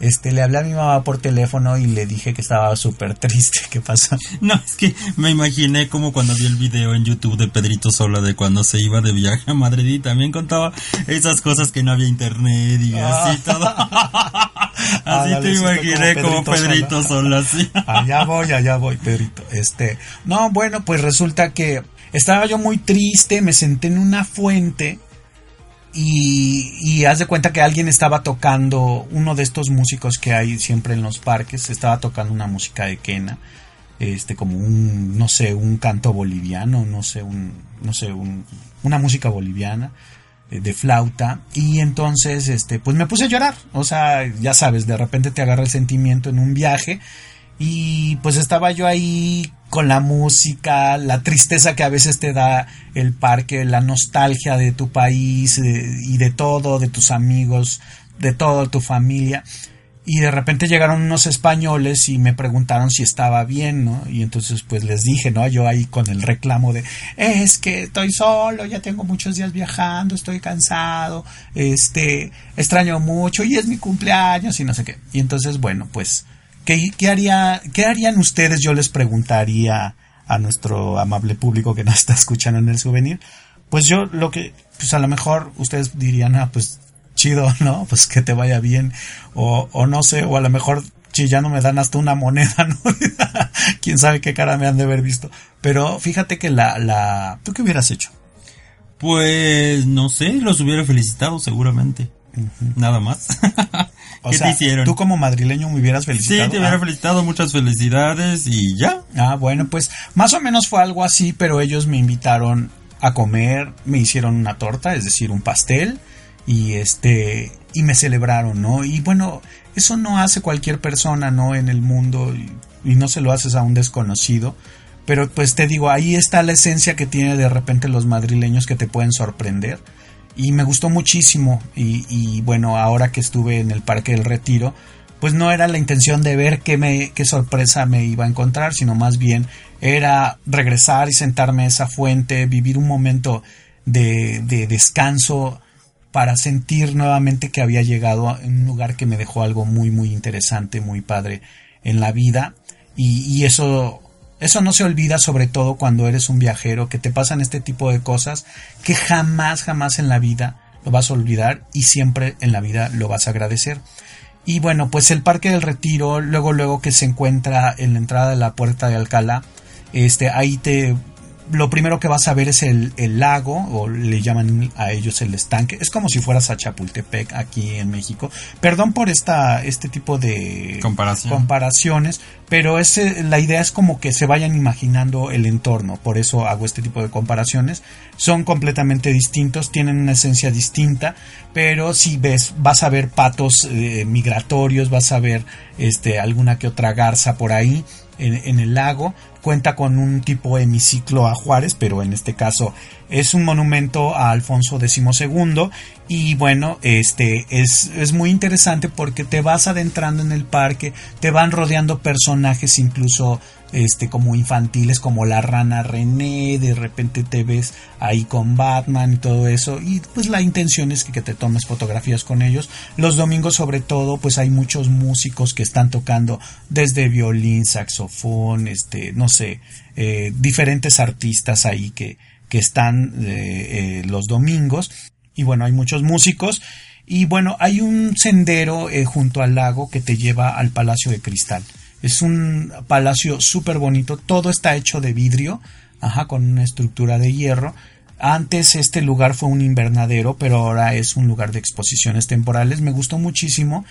este, le hablé a mi mamá por teléfono y le dije que estaba súper triste, ¿qué pasa? No, es que me imaginé como cuando vi el video en YouTube de Pedrito Sola de cuando se iba de viaje a Madrid y también contaba esas cosas que no había internet y así todo. así ah, te imaginé como Pedrito, como Pedrito Sola, sí. allá voy, allá voy, Pedrito. Este, no, bueno, pues resulta que estaba yo muy triste, me senté en una fuente y, y haz de cuenta que alguien estaba tocando, uno de estos músicos que hay siempre en los parques, estaba tocando una música de quena, este, como un, no sé, un canto boliviano, no sé, un, no sé, un, una música boliviana eh, de flauta. Y entonces este pues me puse a llorar. O sea ya sabes de repente te agarra el sentimiento en un viaje y pues estaba yo ahí con la música, la tristeza que a veces te da el parque, la nostalgia de tu país y de todo, de tus amigos, de toda tu familia. y de repente llegaron unos españoles y me preguntaron si estaba bien, ¿no? Y entonces pues les dije, ¿no? Yo ahí con el reclamo de, es que estoy solo, ya tengo muchos días viajando, estoy cansado, este, extraño mucho y es mi cumpleaños y no sé qué. Y entonces, bueno, pues, ¿qué, qué haría, qué harían ustedes? Yo les preguntaría a nuestro amable público que nos está escuchando en el souvenir. Pues yo lo que, pues a lo mejor ustedes dirían, ah, pues chido, ¿no? Pues que te vaya bien. O, o no sé, o a lo mejor si ya no me dan hasta una moneda, ¿no? Quién sabe qué cara me han de haber visto. Pero fíjate que la, la, ¿tú qué hubieras hecho? Pues no sé, los hubiera felicitado seguramente. Nada más. ¿Qué te hicieron? Tú como madrileño me hubieras felicitado. Sí, te hubiera ah. felicitado, muchas felicidades y ya. Ah, bueno, pues más o menos fue algo así, pero ellos me invitaron a comer, me hicieron una torta, es decir, un pastel, y este y me celebraron, ¿no? Y bueno, eso no hace cualquier persona, ¿no? En el mundo y, no se lo haces a un desconocido. Pero pues te digo, ahí está la esencia que tiene de repente los madrileños que te pueden sorprender. Y me gustó muchísimo. Y, y bueno, ahora que estuve en el Parque del Retiro, pues no era la intención de ver qué, me, qué sorpresa me iba a encontrar, sino más bien era regresar y sentarme a esa fuente, vivir un momento de, de descanso, para sentir nuevamente que había llegado a un lugar que me dejó algo muy muy interesante, muy padre en la vida y, eso eso no se olvida sobre todo cuando eres un viajero, que te pasan este tipo de cosas que jamás jamás en la vida lo vas a olvidar y siempre en la vida lo vas a agradecer. Y bueno, pues el Parque del Retiro, luego luego que se encuentra en la entrada de la Puerta de Alcalá, este ahí te lo primero que vas a ver es el, lago, o le llaman a ellos el estanque. Es como si fueras a Chapultepec aquí en México. Perdón por esta, este tipo de comparaciones, pero ese, la idea es como que se vayan imaginando el entorno. Por eso hago este tipo de comparaciones. Son completamente distintos, tienen una esencia distinta, pero si ves, vas a ver patos eh, migratorios, vas a ver este, alguna que otra garza por ahí en, el lago. Cuenta con un tipo hemiciclo a Juárez, pero en este caso es un monumento a Alfonso XII. Y bueno, este es, es muy interesante porque te vas adentrando en el parque, te van rodeando personajes incluso este como infantiles como la rana René, de repente te ves ahí con Batman y todo eso y pues la intención es que, te tomes fotografías con ellos. Los domingos sobre todo pues hay muchos músicos que están tocando desde violín, saxofón, este, no sé, eh, diferentes artistas ahí que, que están eh, eh, los domingos y bueno hay muchos músicos y bueno hay un sendero junto al lago que te lleva al Palacio de Cristal. Es un palacio súper bonito, todo está hecho de vidrio, ajá, con una estructura de hierro. Antes este lugar fue un invernadero, pero ahora es un lugar de exposiciones temporales. Me gustó muchísimo.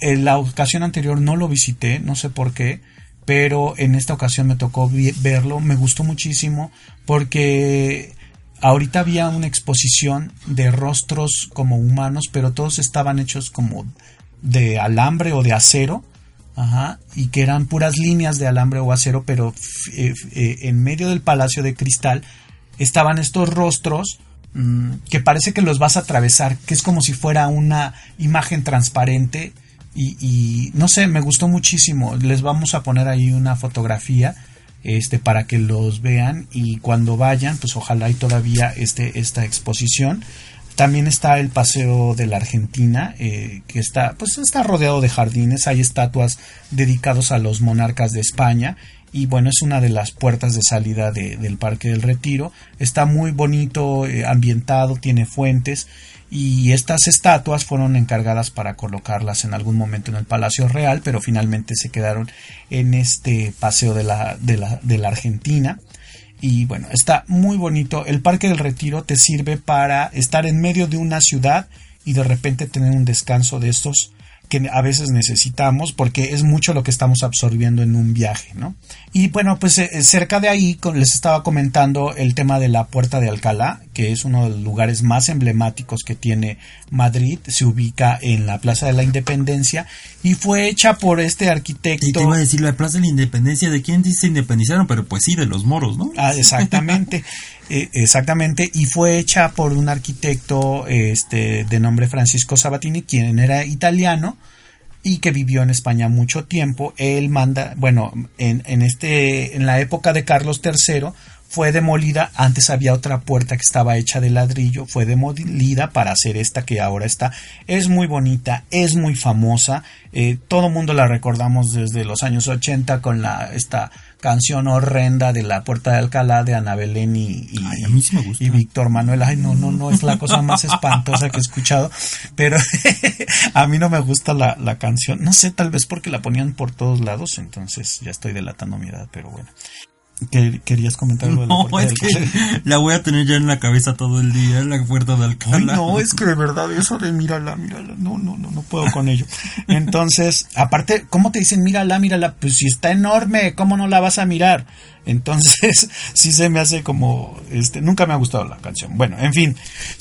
En la ocasión anterior no lo visité, no sé por qué, pero en esta ocasión me tocó verlo. Me gustó muchísimo porque ahorita había una exposición de rostros como humanos, pero todos estaban hechos como de alambre o de acero Ajá, y que eran puras líneas de alambre o acero, pero eh, eh, en medio del palacio de cristal estaban estos rostros mm, que parece que los vas a atravesar, que es como si fuera una imagen transparente y, no sé, me gustó muchísimo. Les vamos a poner ahí una fotografía este para que los vean y cuando vayan, pues ojalá y todavía esté esta exposición también está el Paseo de la Argentina, eh, que está, pues está rodeado de jardines, hay estatuas dedicadas a los monarcas de España y bueno, es una de las puertas de salida del Parque del Retiro. Está muy bonito, eh, ambientado, tiene fuentes y estas estatuas fueron encargadas para colocarlas en algún momento en el Palacio Real, pero finalmente se quedaron en este Paseo de la, de la, de la Argentina. Y bueno, está muy bonito. El Parque del Retiro te sirve para estar en medio de una ciudad y de repente tener un descanso de estos que a veces necesitamos porque es mucho lo que estamos absorbiendo en un viaje, ¿no? Y bueno, pues eh, cerca de ahí les estaba comentando el tema de la Puerta de Alcalá, que es uno de los lugares más emblemáticos que tiene Madrid, se ubica en la Plaza de la Independencia y fue hecha por este arquitecto. Y te iba a decir la Plaza de la Independencia, ¿de quién se independizaron? Pero pues sí, de los moros, ¿no? Ah, exactamente. Eh, exactamente, y fue hecha por un arquitecto este, de nombre Francisco Sabatini, quien era italiano, y que vivió en España mucho tiempo. Él manda, bueno, en, en este, en la época de Carlos III, fue demolida, antes había otra puerta que estaba hecha de ladrillo, fue demolida para hacer esta que ahora está. Es muy bonita, es muy famosa, eh, todo mundo la recordamos desde los años 80 con la, esta canción horrenda de la Puerta de Alcalá de Ana Belén y, y, Víctor Manuel. Ay, no, no, no, es la cosa más espantosa que he escuchado, pero a mí no me gusta la, la canción. No sé, tal vez porque la ponían por todos lados, entonces ya estoy delatando mi edad, pero bueno. ¿Querías comentar algo No, es que la voy a tener ya en la cabeza todo el día, en la puerta de Alcalá. no, es que de verdad eso de mírala, mírala, no, no, no, no puedo con ello. Entonces, aparte, ¿cómo te dicen mírala, mírala? Pues si está enorme, ¿cómo no la vas a mirar? Entonces, sí se me hace como, este, nunca me ha gustado la canción. Bueno, en fin,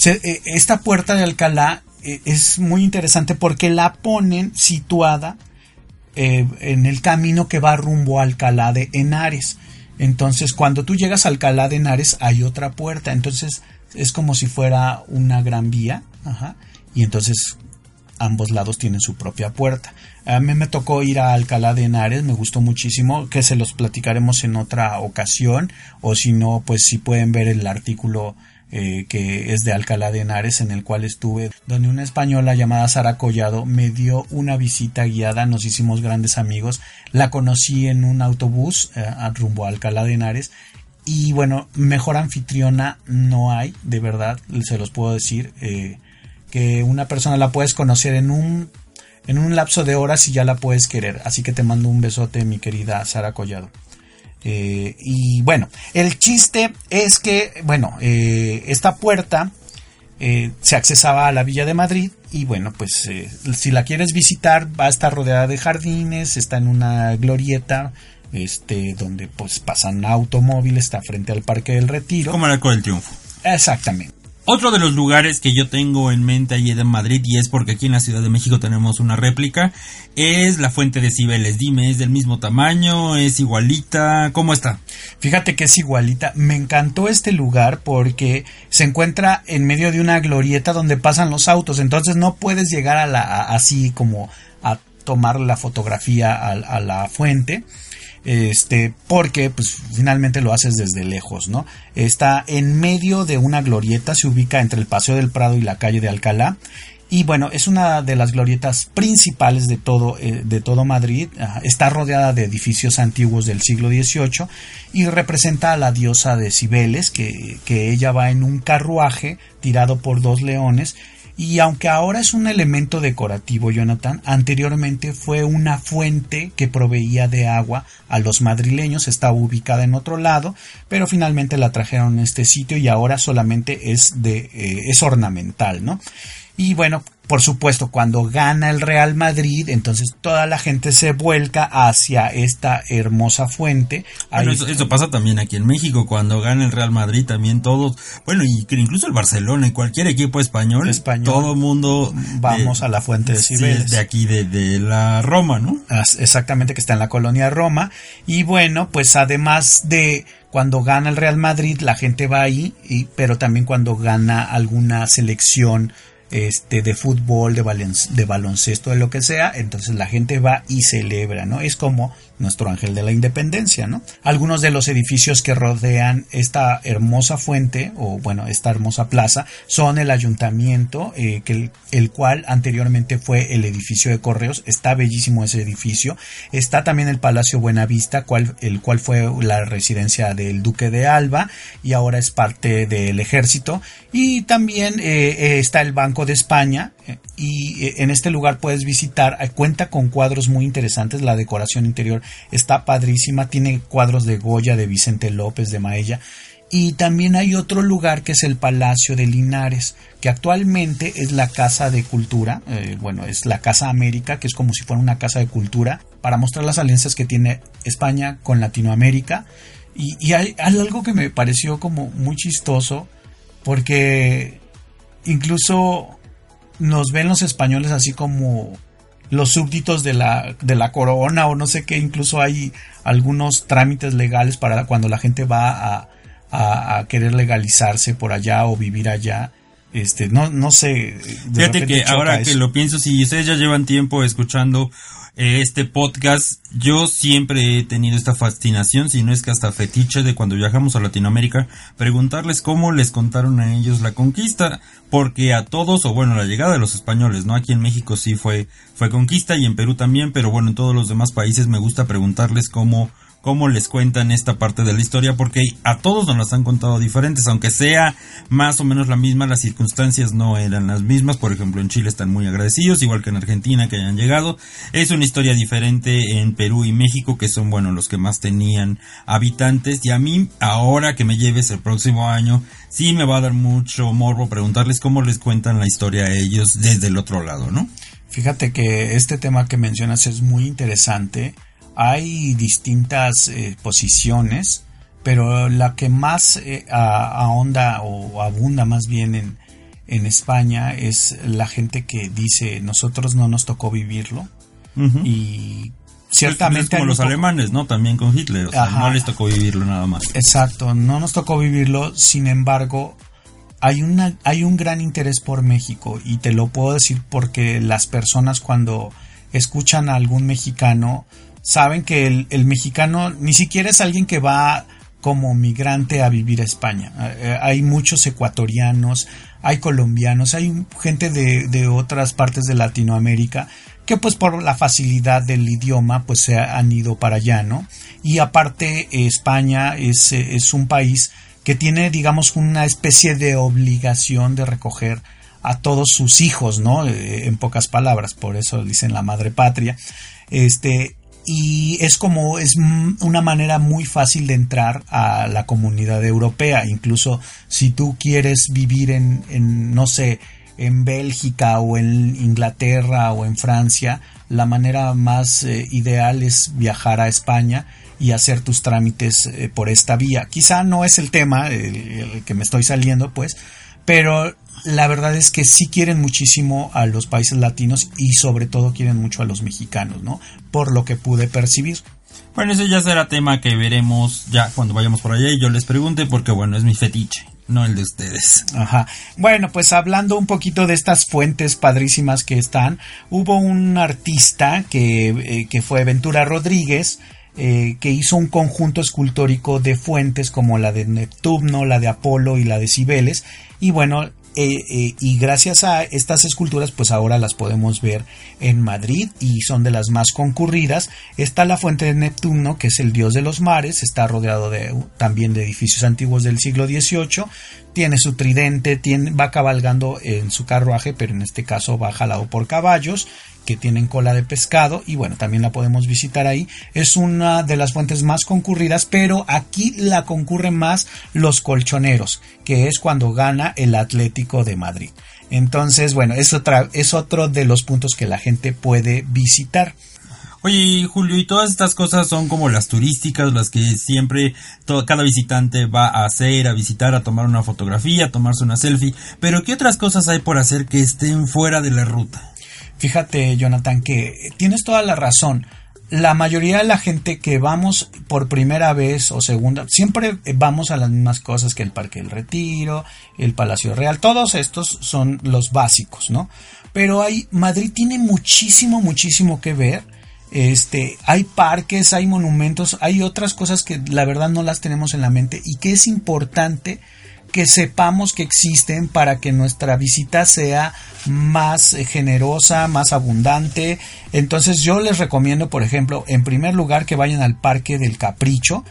eh, esta puerta de Alcalá eh, es muy interesante porque la ponen situada eh, en el camino que va rumbo a Alcalá de Henares. Entonces, cuando tú llegas a Alcalá de Henares, hay otra puerta. Entonces, es como si fuera una gran vía. Ajá, y entonces, ambos lados tienen su propia puerta. A mí me tocó ir a Alcalá de Henares, me gustó muchísimo, que se los platicaremos en otra ocasión, o si no, pues si pueden ver el artículo eh, que es de Alcalá de Henares, en el cual estuve, donde una española llamada Sara Collado me dio una visita guiada, nos hicimos grandes amigos, la conocí en un autobús eh, rumbo a Alcalá de Henares y bueno, mejor anfitriona no hay, de verdad, se los puedo decir, eh, que una persona la puedes conocer en un en un lapso de horas y ya la puedes querer. Así que te mando un besote, mi querida Sara Collado. Eh, y bueno, el chiste es que, bueno, eh, esta puerta eh, se accesaba a la Villa de Madrid y bueno, pues si la quieres visitar va a estar rodeada de jardines, está en una glorieta, este, donde pues pasan automóviles, está frente al Parque del Retiro. Como el Arco del Triunfo. Exactamente. Otro de los lugares que yo tengo en mente allí en Madrid, y es porque aquí en la Ciudad de México tenemos una réplica, es la Fuente de Cibeles. Dime, ¿es del mismo tamaño? ¿Es igualita? ¿Cómo está? Fíjate que es igualita. Me encantó este lugar porque se encuentra en medio de una glorieta donde pasan los autos, entonces no puedes llegar a la, así como a tomar la fotografía a la fuente este, porque pues finalmente lo haces desde lejos, ¿no? Está en medio de una glorieta, se ubica entre el Paseo del Prado y la calle de Alcalá. Y bueno, es una de las glorietas principales de todo, eh, de todo Madrid. está rodeada de edificios antiguos del siglo XVIII y representa a la diosa de Cibeles, que, que ella va en un carruaje tirado por dos leones y aunque ahora es un elemento decorativo, Jonathan, anteriormente fue una fuente que proveía de agua a los madrileños, estaba ubicada en otro lado, pero finalmente la trajeron a este sitio y ahora solamente es de eh, es ornamental, ¿no? Y bueno, por supuesto, cuando gana el Real Madrid, entonces toda la gente se vuelca hacia esta hermosa fuente. Bueno, eso, pasa también aquí en México, cuando gana el Real Madrid, también todos, bueno, y incluso el Barcelona y cualquier equipo español, todo el mundo... Vamos a la fuente de Cibeles. de aquí, de, de la Roma, ¿no? Exactamente, que está en la colonia Roma. Y bueno, pues además de cuando gana el Real Madrid, la gente va ahí, y, pero también cuando gana alguna selección este, de fútbol, de, de baloncesto, de lo que sea, entonces la gente va y celebra, ¿no? Es como nuestro ángel de la independencia, ¿no? Algunos de los edificios que rodean esta hermosa fuente, o bueno, esta hermosa plaza, son el ayuntamiento, eh, que el, cual anteriormente fue el edificio de correos, está bellísimo ese edificio, está también el Palacio Buenavista, cual, el cual fue la residencia del duque de Alba, y ahora es parte del ejército, y también eh, eh, está el Banco de España, y en este lugar puedes visitar, cuenta con cuadros muy interesantes, la decoración interior está padrísima, tiene cuadros de Goya, de Vicente López, de Maella. Y también hay otro lugar que es el Palacio de Linares, que actualmente es la Casa de Cultura, eh, bueno, es la Casa América, que es como si fuera una casa de cultura, para mostrar las alianzas que tiene España con Latinoamérica. Y, y hay algo que me pareció como muy chistoso, porque incluso nos ven los españoles así como los súbditos de la, de la corona o no sé qué, incluso hay algunos trámites legales para cuando la gente va a, a, querer legalizarse por allá o vivir allá. Este, no, no sé. Fíjate que ahora que lo pienso, si ustedes ya llevan tiempo escuchando este podcast, yo siempre he tenido esta fascinación, si no es que hasta fetiche de cuando viajamos a Latinoamérica, preguntarles cómo les contaron a ellos la conquista, porque a todos, o bueno, la llegada de los españoles, ¿no? Aquí en México sí fue, fue conquista y en Perú también, pero bueno, en todos los demás países me gusta preguntarles cómo cómo les cuentan esta parte de la historia, porque a todos nos las han contado diferentes, aunque sea más o menos la misma, las circunstancias no eran las mismas. Por ejemplo, en Chile están muy agradecidos, igual que en Argentina que hayan llegado. Es una historia diferente en Perú y México, que son, bueno, los que más tenían habitantes. Y a mí, ahora que me lleves el próximo año, sí me va a dar mucho morbo preguntarles cómo les cuentan la historia a ellos desde el otro lado, ¿no? Fíjate que este tema que mencionas es muy interesante hay distintas eh, posiciones, pero la que más eh, ahonda o abunda más bien en, en, España es la gente que dice nosotros no nos tocó vivirlo y ciertamente como los alemanes, ¿no? También con Hitler, no les tocó vivirlo nada más. Exacto, no nos tocó vivirlo, sin embargo, hay, una, hay un gran interés por México y te lo puedo decir porque las personas cuando escuchan a algún mexicano saben que el, mexicano ni siquiera es alguien que va como migrante a vivir a España. Eh, eh, hay muchos ecuatorianos, hay colombianos, hay gente de, otras partes de Latinoamérica que pues por la facilidad del idioma pues se han ido para allá, ¿no? Y aparte España es, es un país que tiene digamos una especie de obligación de recoger a todos sus hijos, ¿no? Eh, en pocas palabras, por eso dicen la madre patria. Este, y es como es una manera muy fácil de entrar a la comunidad europea. Incluso si tú quieres vivir en, en, no sé en Bélgica o en Inglaterra o en Francia la manera más eh, ideal es viajar a España y hacer tus trámites eh, por esta vía. Quizá no es el tema el que me estoy saliendo pues pero la verdad es que sí quieren muchísimo a los países latinos y sobre todo quieren mucho a los mexicanos, ¿no? Por lo que pude percibir. Bueno, ese ya será tema que veremos ya cuando vayamos por allá y yo les pregunte porque bueno, es mi fetiche, no el de ustedes. Ajá. Bueno, pues hablando un poquito de estas fuentes padrísimas que están, hubo un artista que, eh, que fue Ventura Rodríguez, eh, que hizo un conjunto escultórico de fuentes como la de Neptuno, la de Apolo y la de Cibeles. Y bueno, eh, eh, y gracias a estas esculturas pues ahora las podemos ver en Madrid y son de las más concurridas. Está la fuente de Neptuno que es el dios de los mares está rodeado de, también de edificios antiguos del siglo XVIII tiene su tridente va cabalgando en su carruaje pero en este caso va jalado por caballos que tienen cola de pescado y bueno, también la podemos visitar ahí. Es una de las fuentes más concurridas, pero aquí la concurren más los colchoneros, que es cuando gana el Atlético de Madrid. Entonces, bueno, es, otra, es otro de los puntos que la gente puede visitar. Oye, Julio, y todas estas cosas son como las turísticas, las que siempre todo, cada visitante va a hacer, a visitar, a tomar una fotografía, a tomarse una selfie, pero ¿qué otras cosas hay por hacer que estén fuera de la ruta? Fíjate, Jonathan, que tienes toda la razón. La mayoría de la gente que vamos por primera vez o segunda, siempre vamos a las mismas cosas que el Parque del Retiro, el Palacio Real, todos estos son los básicos, ¿no? Pero hay, Madrid tiene muchísimo, muchísimo que ver. Este, hay parques, hay monumentos, hay otras cosas que la verdad no las tenemos en la mente y que es importante que sepamos que existen para que nuestra visita sea más eh, generosa, más abundante. Entonces yo les recomiendo, por ejemplo, en primer lugar que vayan al Parque del Capricho,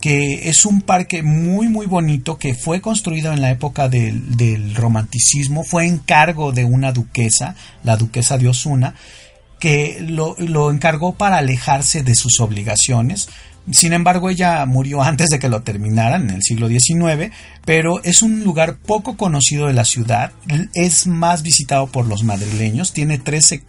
que es un parque muy muy bonito que fue construido en la época del, romanticismo, fue encargo de una duquesa, la duquesa de Osuna, que lo encargó para alejarse de sus obligaciones, sin embargo, ella murió antes de que lo terminaran, en el siglo XIX, pero es un lugar poco conocido de la ciudad, es más visitado por los madrileños, tiene 13,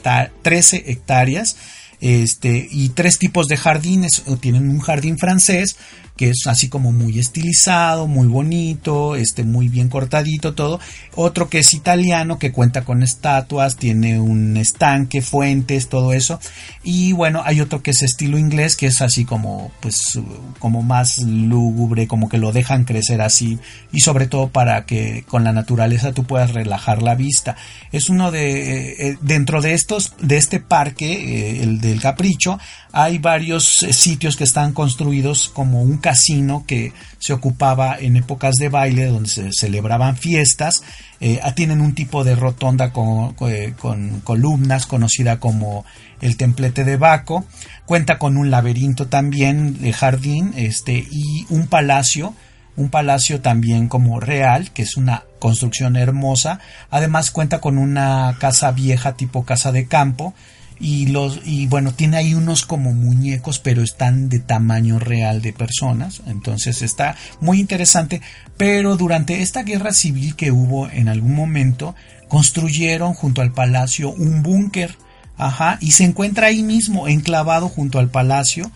hectáreas, este, y tres tipos de jardines. Tienen un jardín francés, que es así como muy estilizado, muy bonito, este, muy bien cortadito todo. Otro que es italiano, que cuenta con estatuas, tiene un estanque, fuentes, todo eso. Y bueno, hay otro que es estilo inglés, que es así como, pues, como más lúgubre, como que lo dejan crecer así. Y sobre todo para que con la naturaleza tú puedas relajar la vista. Es uno de, eh, dentro de estos, de este parque, eh, el del Capricho, hay varios eh, sitios que están construidos como un casino que se ocupaba en épocas de baile donde se celebraban fiestas. Eh, ah, tienen un tipo de rotonda con, eh, con, columnas conocida como el templete de Baco. Cuenta con un laberinto también de jardín este, y un palacio un palacio también como real, que es una construcción hermosa. Además cuenta con una casa vieja tipo casa de campo y los y bueno tiene ahí unos como muñecos pero están de tamaño real de personas. Entonces está muy interesante. Pero durante esta guerra civil que hubo en algún momento construyeron junto al palacio un búnker. Ajá y se encuentra ahí mismo enclavado junto al palacio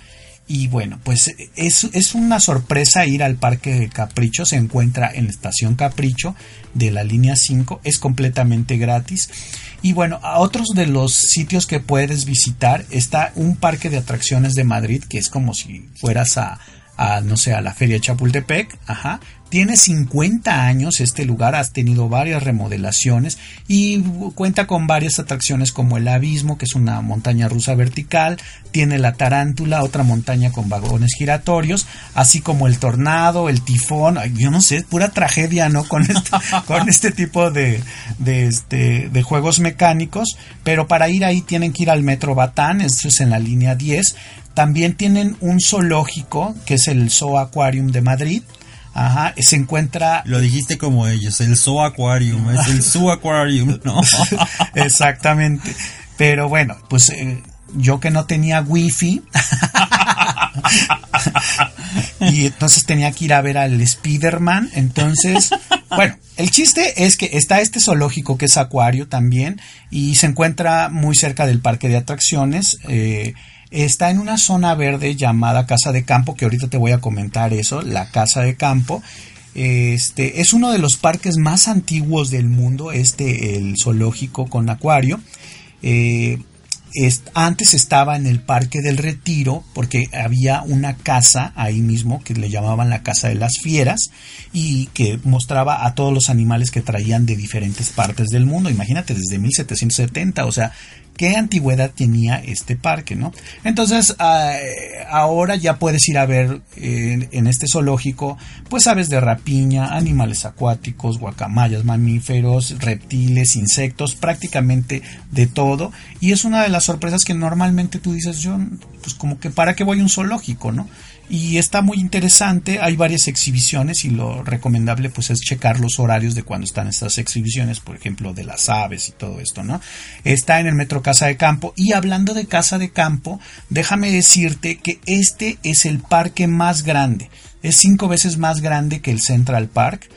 y bueno, pues es, es, una sorpresa ir al Parque de Capricho, se encuentra en la estación Capricho de la línea 5, es completamente gratis. Y bueno, a otros de los sitios que puedes visitar está un parque de atracciones de Madrid, que es como si fueras a, a no sé, a la Feria Chapultepec, ajá, tiene 50 años este lugar, has tenido varias remodelaciones y cuenta con varias atracciones como el Abismo, que es una montaña rusa vertical, tiene la Tarántula, otra montaña con vagones giratorios, así como el Tornado, el Tifón, yo no sé, es pura tragedia, ¿no? Con este, con este tipo de, de, este, de juegos mecánicos, pero para ir ahí tienen que ir al Metro Batán, esto es en la línea 10, también tienen un zoológico, que es el Zoo Aquarium de Madrid, Ajá, se encuentra. Lo dijiste como ellos, el Zoo Aquarium, es el Zoo Aquarium, ¿no? Exactamente. Pero bueno, pues eh, yo que no tenía wifi. y entonces tenía que ir a ver al Spider-Man. Entonces, bueno, el chiste es que está este zoológico que es acuario también y se encuentra muy cerca del parque de atracciones. Eh, está en una zona verde llamada Casa de Campo, que ahorita te voy a comentar eso, la Casa de Campo. Este es uno de los parques más antiguos del mundo, este el zoológico con acuario. Eh, antes estaba en el Parque del Retiro porque había una casa ahí mismo que le llamaban la Casa de las Fieras y que mostraba a todos los animales que traían de diferentes partes del mundo. Imagínate, desde 1770, o sea, qué antigüedad tenía este parque, ¿no? Entonces, ah, ahora ya puedes ir a ver en este zoológico, pues aves de rapiña, animales acuáticos, guacamayas, mamíferos, reptiles, insectos, prácticamente de todo. Y es una de las sorpresas que normalmente tú dices, yo, pues como que para qué voy a un zoológico, ¿no? Y está muy interesante. Hay varias exhibiciones y lo recomendable pues es checar los horarios de cuando están estas exhibiciones, por ejemplo, de las aves y todo esto, ¿no? Está en el Metro Casa de Campo y hablando de Casa de Campo, déjame decirte que este es el parque más grande. Es cinco veces más grande que el Central Park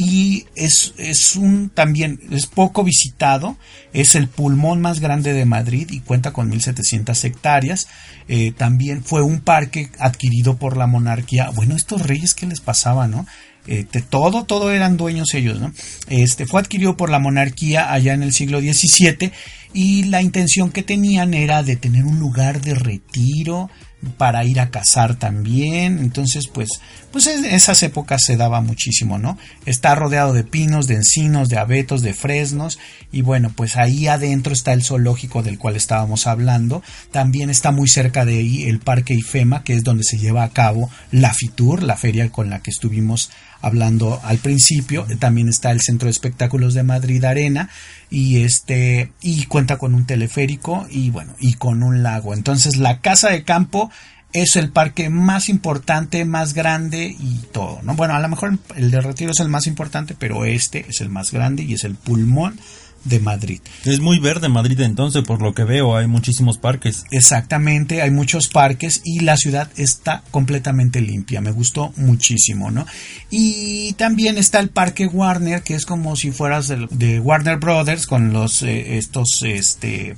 y es, es, un también es poco visitado es el pulmón más grande de Madrid y cuenta con 1700 hectáreas. Eh, también fue un parque adquirido por la monarquía. Bueno estos reyes qué les pasaba no eh, todo todo eran dueños ellos no este fue adquirido por la monarquía allá en el siglo XVII y la intención que tenían era de tener un lugar de retiro para ir a cazar también. Entonces, pues, pues en esas épocas se daba muchísimo, ¿no? Está rodeado de pinos, de encinos, de abetos, de fresnos. Y bueno, pues ahí adentro está el zoológico del cual estábamos hablando. También está muy cerca de ahí el Parque IFEMA, que es donde se lleva a cabo la FITUR, la feria con la que estuvimos hablando al principio. También está el Centro de Espectáculos de Madrid Arena y este y cuenta con un teleférico y bueno, y con un lago. Entonces, la casa de campo es el parque más importante, más grande y todo, ¿no? Bueno, a lo mejor el de Retiro es el más importante, pero este es el más grande y es el pulmón de Madrid. Es muy verde Madrid entonces, por lo que veo, hay muchísimos parques. Exactamente, hay muchos parques y la ciudad está completamente limpia, me gustó muchísimo, ¿no? Y también está el parque Warner, que es como si fueras de, Warner Brothers con los eh, estos este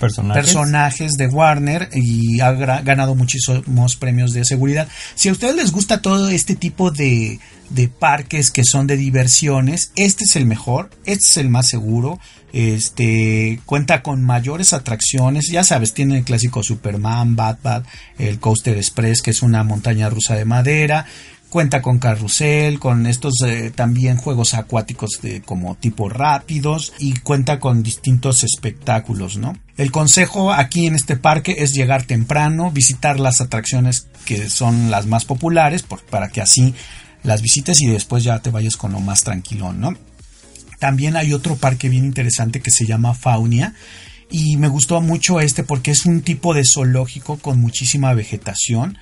personajes. de Warner y ha ganado muchísimos premios de seguridad. Si a ustedes les gusta todo este tipo de, de parques que son de diversiones, este es el mejor, este es el más seguro. Este cuenta con mayores atracciones, ya sabes, tiene el clásico Superman, Batman, el Coaster Express, que es una montaña rusa de madera, cuenta con carrusel, con estos eh, también juegos acuáticos de como tipo rápidos y cuenta con distintos espectáculos, ¿no? El consejo aquí en este parque es llegar temprano, visitar las atracciones que son las más populares por- para que así las visites y después ya te vayas con lo más tranquilón, ¿no? También hay otro parque bien interesante que se llama Faunia. Y me gustó mucho este porque es un tipo de zoológico con muchísima vegetación,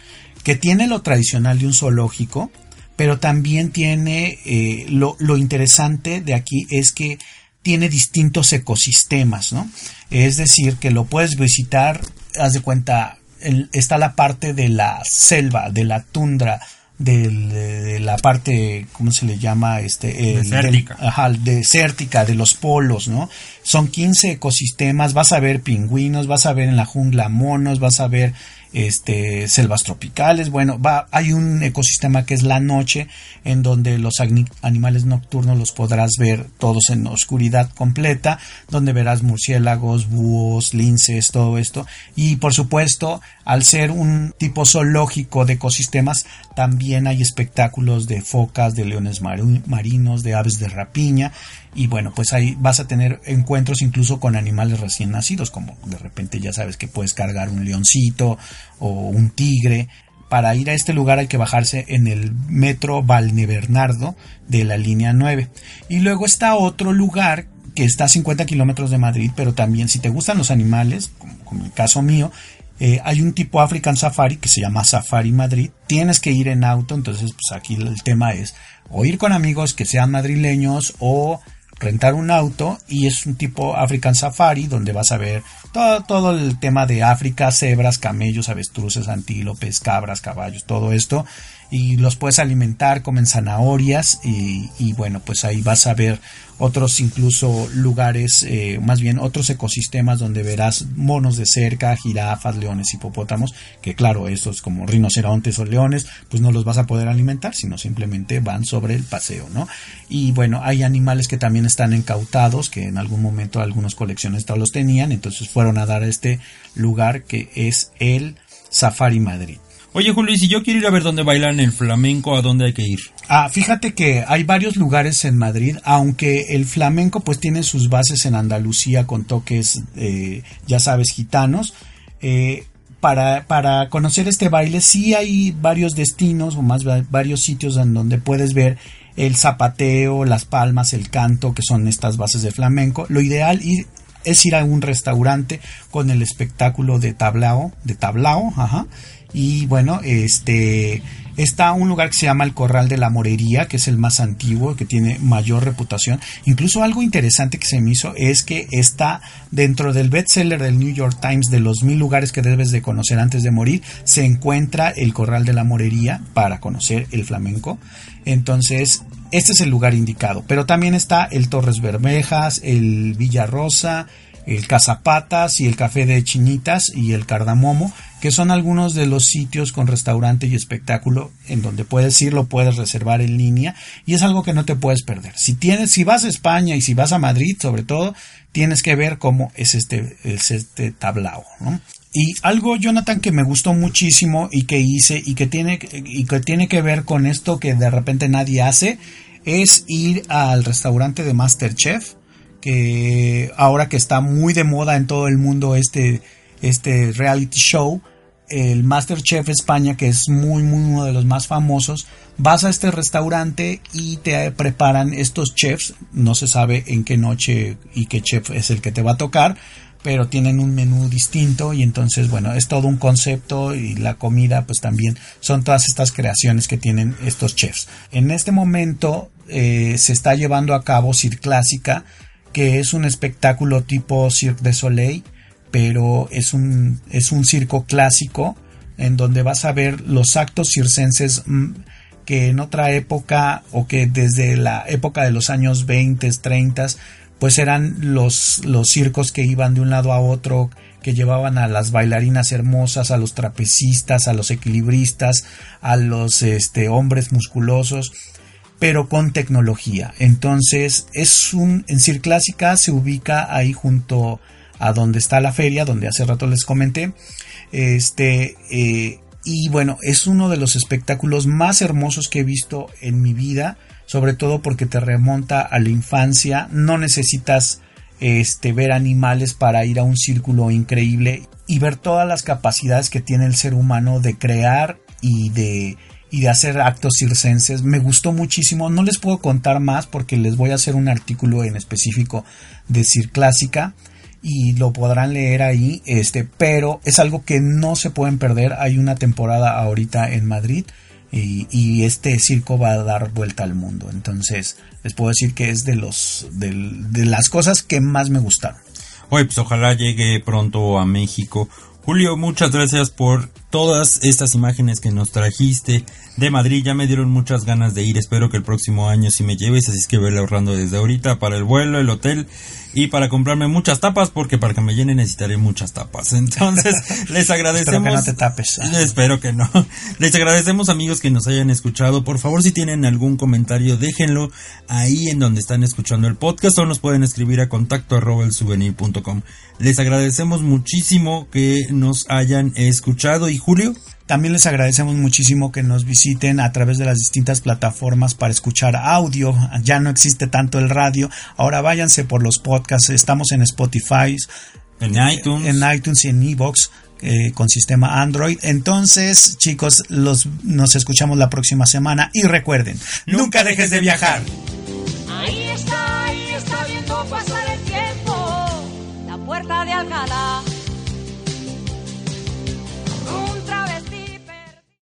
que tiene lo tradicional de un zoológico, pero también tiene eh, lo, lo interesante de aquí es que tiene distintos ecosistemas, ¿no? Es decir, que lo puedes visitar, haz de cuenta, el- está la parte de la selva, de la tundra, del- de, la parte, ¿cómo se le llama? Este, el- Desértica. del- ajá, desértica, de los polos, ¿no? Son 15 ecosistemas, vas a ver pingüinos, vas a ver en la jungla monos, vas a ver este selvas tropicales, bueno, va hay un ecosistema que es la noche en donde los animales nocturnos los podrás ver todos en oscuridad completa, donde verás murciélagos, búhos, linces, todo esto. Y por supuesto, al ser un tipo zoológico de ecosistemas, también hay espectáculos de focas, de leones marinos, de aves de rapiña y bueno, pues ahí vas a tener encuentros incluso con animales recién nacidos, como de repente ya sabes que puedes cargar un leoncito o un tigre. Para ir a este lugar hay que bajarse en el metro Valnebernardo de la línea 9. Y luego está otro lugar que está a 50 kilómetros de Madrid, pero también si te gustan los animales, como, como el caso mío, eh, hay un tipo African Safari que se llama Safari Madrid. Tienes que ir en auto, entonces pues aquí el tema es o ir con amigos que sean madrileños o rentar un auto y es un tipo African Safari donde vas a ver todo, todo el tema de África, cebras, camellos, avestruces, antílopes, cabras, caballos, todo esto. Y los puedes alimentar, comen zanahorias y, y bueno, pues ahí vas a ver otros incluso lugares, eh, más bien otros ecosistemas donde verás monos de cerca, jirafas, leones, hipopótamos, que claro, estos como rinocerontes o leones, pues no los vas a poder alimentar, sino simplemente van sobre el paseo, ¿no? Y bueno, hay animales que también están incautados, que en algún momento algunos coleccionistas los tenían, entonces fueron a dar a este lugar que es el Safari Madrid. Oye, Julio, y si yo quiero ir a ver dónde bailan el flamenco, ¿a dónde hay que ir? Ah, fíjate que hay varios lugares en Madrid, aunque el flamenco pues tiene sus bases en Andalucía con toques, eh, ya sabes, gitanos. Eh, para, para conocer este baile sí hay varios destinos o más va- varios sitios en donde puedes ver el zapateo, las palmas, el canto, que son estas bases de flamenco. Lo ideal ir- es ir a un restaurante con el espectáculo de tablao, de tablao, ajá. Y bueno, este está un lugar que se llama el Corral de la Morería, que es el más antiguo, que tiene mayor reputación. Incluso algo interesante que se me hizo es que está dentro del bestseller del New York Times de los mil lugares que debes de conocer antes de morir, se encuentra el Corral de la Morería para conocer el flamenco. Entonces, este es el lugar indicado. Pero también está el Torres Bermejas, el Villa Rosa, el Cazapatas y el Café de Chinitas y el Cardamomo, que son algunos de los sitios con restaurante y espectáculo en donde puedes ir, lo puedes reservar en línea y es algo que no te puedes perder. Si tienes, si vas a España y si vas a Madrid, sobre todo, tienes que ver cómo es este, es este tablao. Y algo, Jonathan, que me gustó muchísimo y que hice y que tiene, y que tiene que ver con esto que de repente nadie hace, es ir al restaurante de Masterchef, que ahora que está muy de moda en todo el mundo este, este reality show, el Masterchef España, que es muy, muy uno de los más famosos, vas a este restaurante y te preparan estos chefs, no se sabe en qué noche y qué chef es el que te va a tocar, pero tienen un menú distinto y entonces bueno es todo un concepto y la comida pues también son todas estas creaciones que tienen estos chefs. En este momento eh, se está llevando a cabo Cirque Clásica que es un espectáculo tipo Cirque de Soleil pero es un es un circo clásico en donde vas a ver los actos circenses mm, que en otra época o que desde la época de los años 20, 30 pues eran los, los circos que iban de un lado a otro, que llevaban a las bailarinas hermosas, a los trapecistas, a los equilibristas, a los este, hombres musculosos, pero con tecnología. Entonces, es un, en Cir Clásica se ubica ahí junto a donde está la feria, donde hace rato les comenté. Este, eh, y bueno, es uno de los espectáculos más hermosos que he visto en mi vida, sobre todo porque te remonta a la infancia, no necesitas este, ver animales para ir a un círculo increíble y ver todas las capacidades que tiene el ser humano de crear y de, y de hacer actos circenses. Me gustó muchísimo. No les puedo contar más porque les voy a hacer un artículo en específico de Clásica y lo podrán leer ahí, este, pero es algo que no se pueden perder. Hay una temporada ahorita en Madrid y, este circo va a dar vuelta al mundo. Entonces, les puedo decir que es de los de, las cosas que más me gustaron. Oye, pues ojalá llegue pronto a México. Julio, muchas gracias por todas estas imágenes que nos trajiste de Madrid. Ya me dieron muchas ganas de ir. Espero que el próximo año sí me lleves. Así es que voy ahorrando desde ahorita para el vuelo, el hotel y para comprarme muchas tapas. Porque para que me llene necesitaré muchas tapas. Entonces, les agradecemos. espero que no te tapes. Espero que no. Les agradecemos, amigos, que nos hayan escuchado. Por favor, si tienen algún comentario, déjenlo ahí en donde están escuchando el podcast o nos pueden escribir a contacto arroba el souvenir.com. Les agradecemos muchísimo que nos hayan escuchado y Julio. También les agradecemos muchísimo que nos visiten a través de las distintas plataformas para escuchar audio. Ya no existe tanto el radio. Ahora váyanse por los podcasts. Estamos en Spotify, en iTunes, en iTunes y en Evox. Eh, con sistema Android. Entonces, chicos, los, nos escuchamos la próxima semana y recuerden, nunca dejes de viajar. Ahí está, ahí está viendo pasar el tiempo, la puerta de Alcalá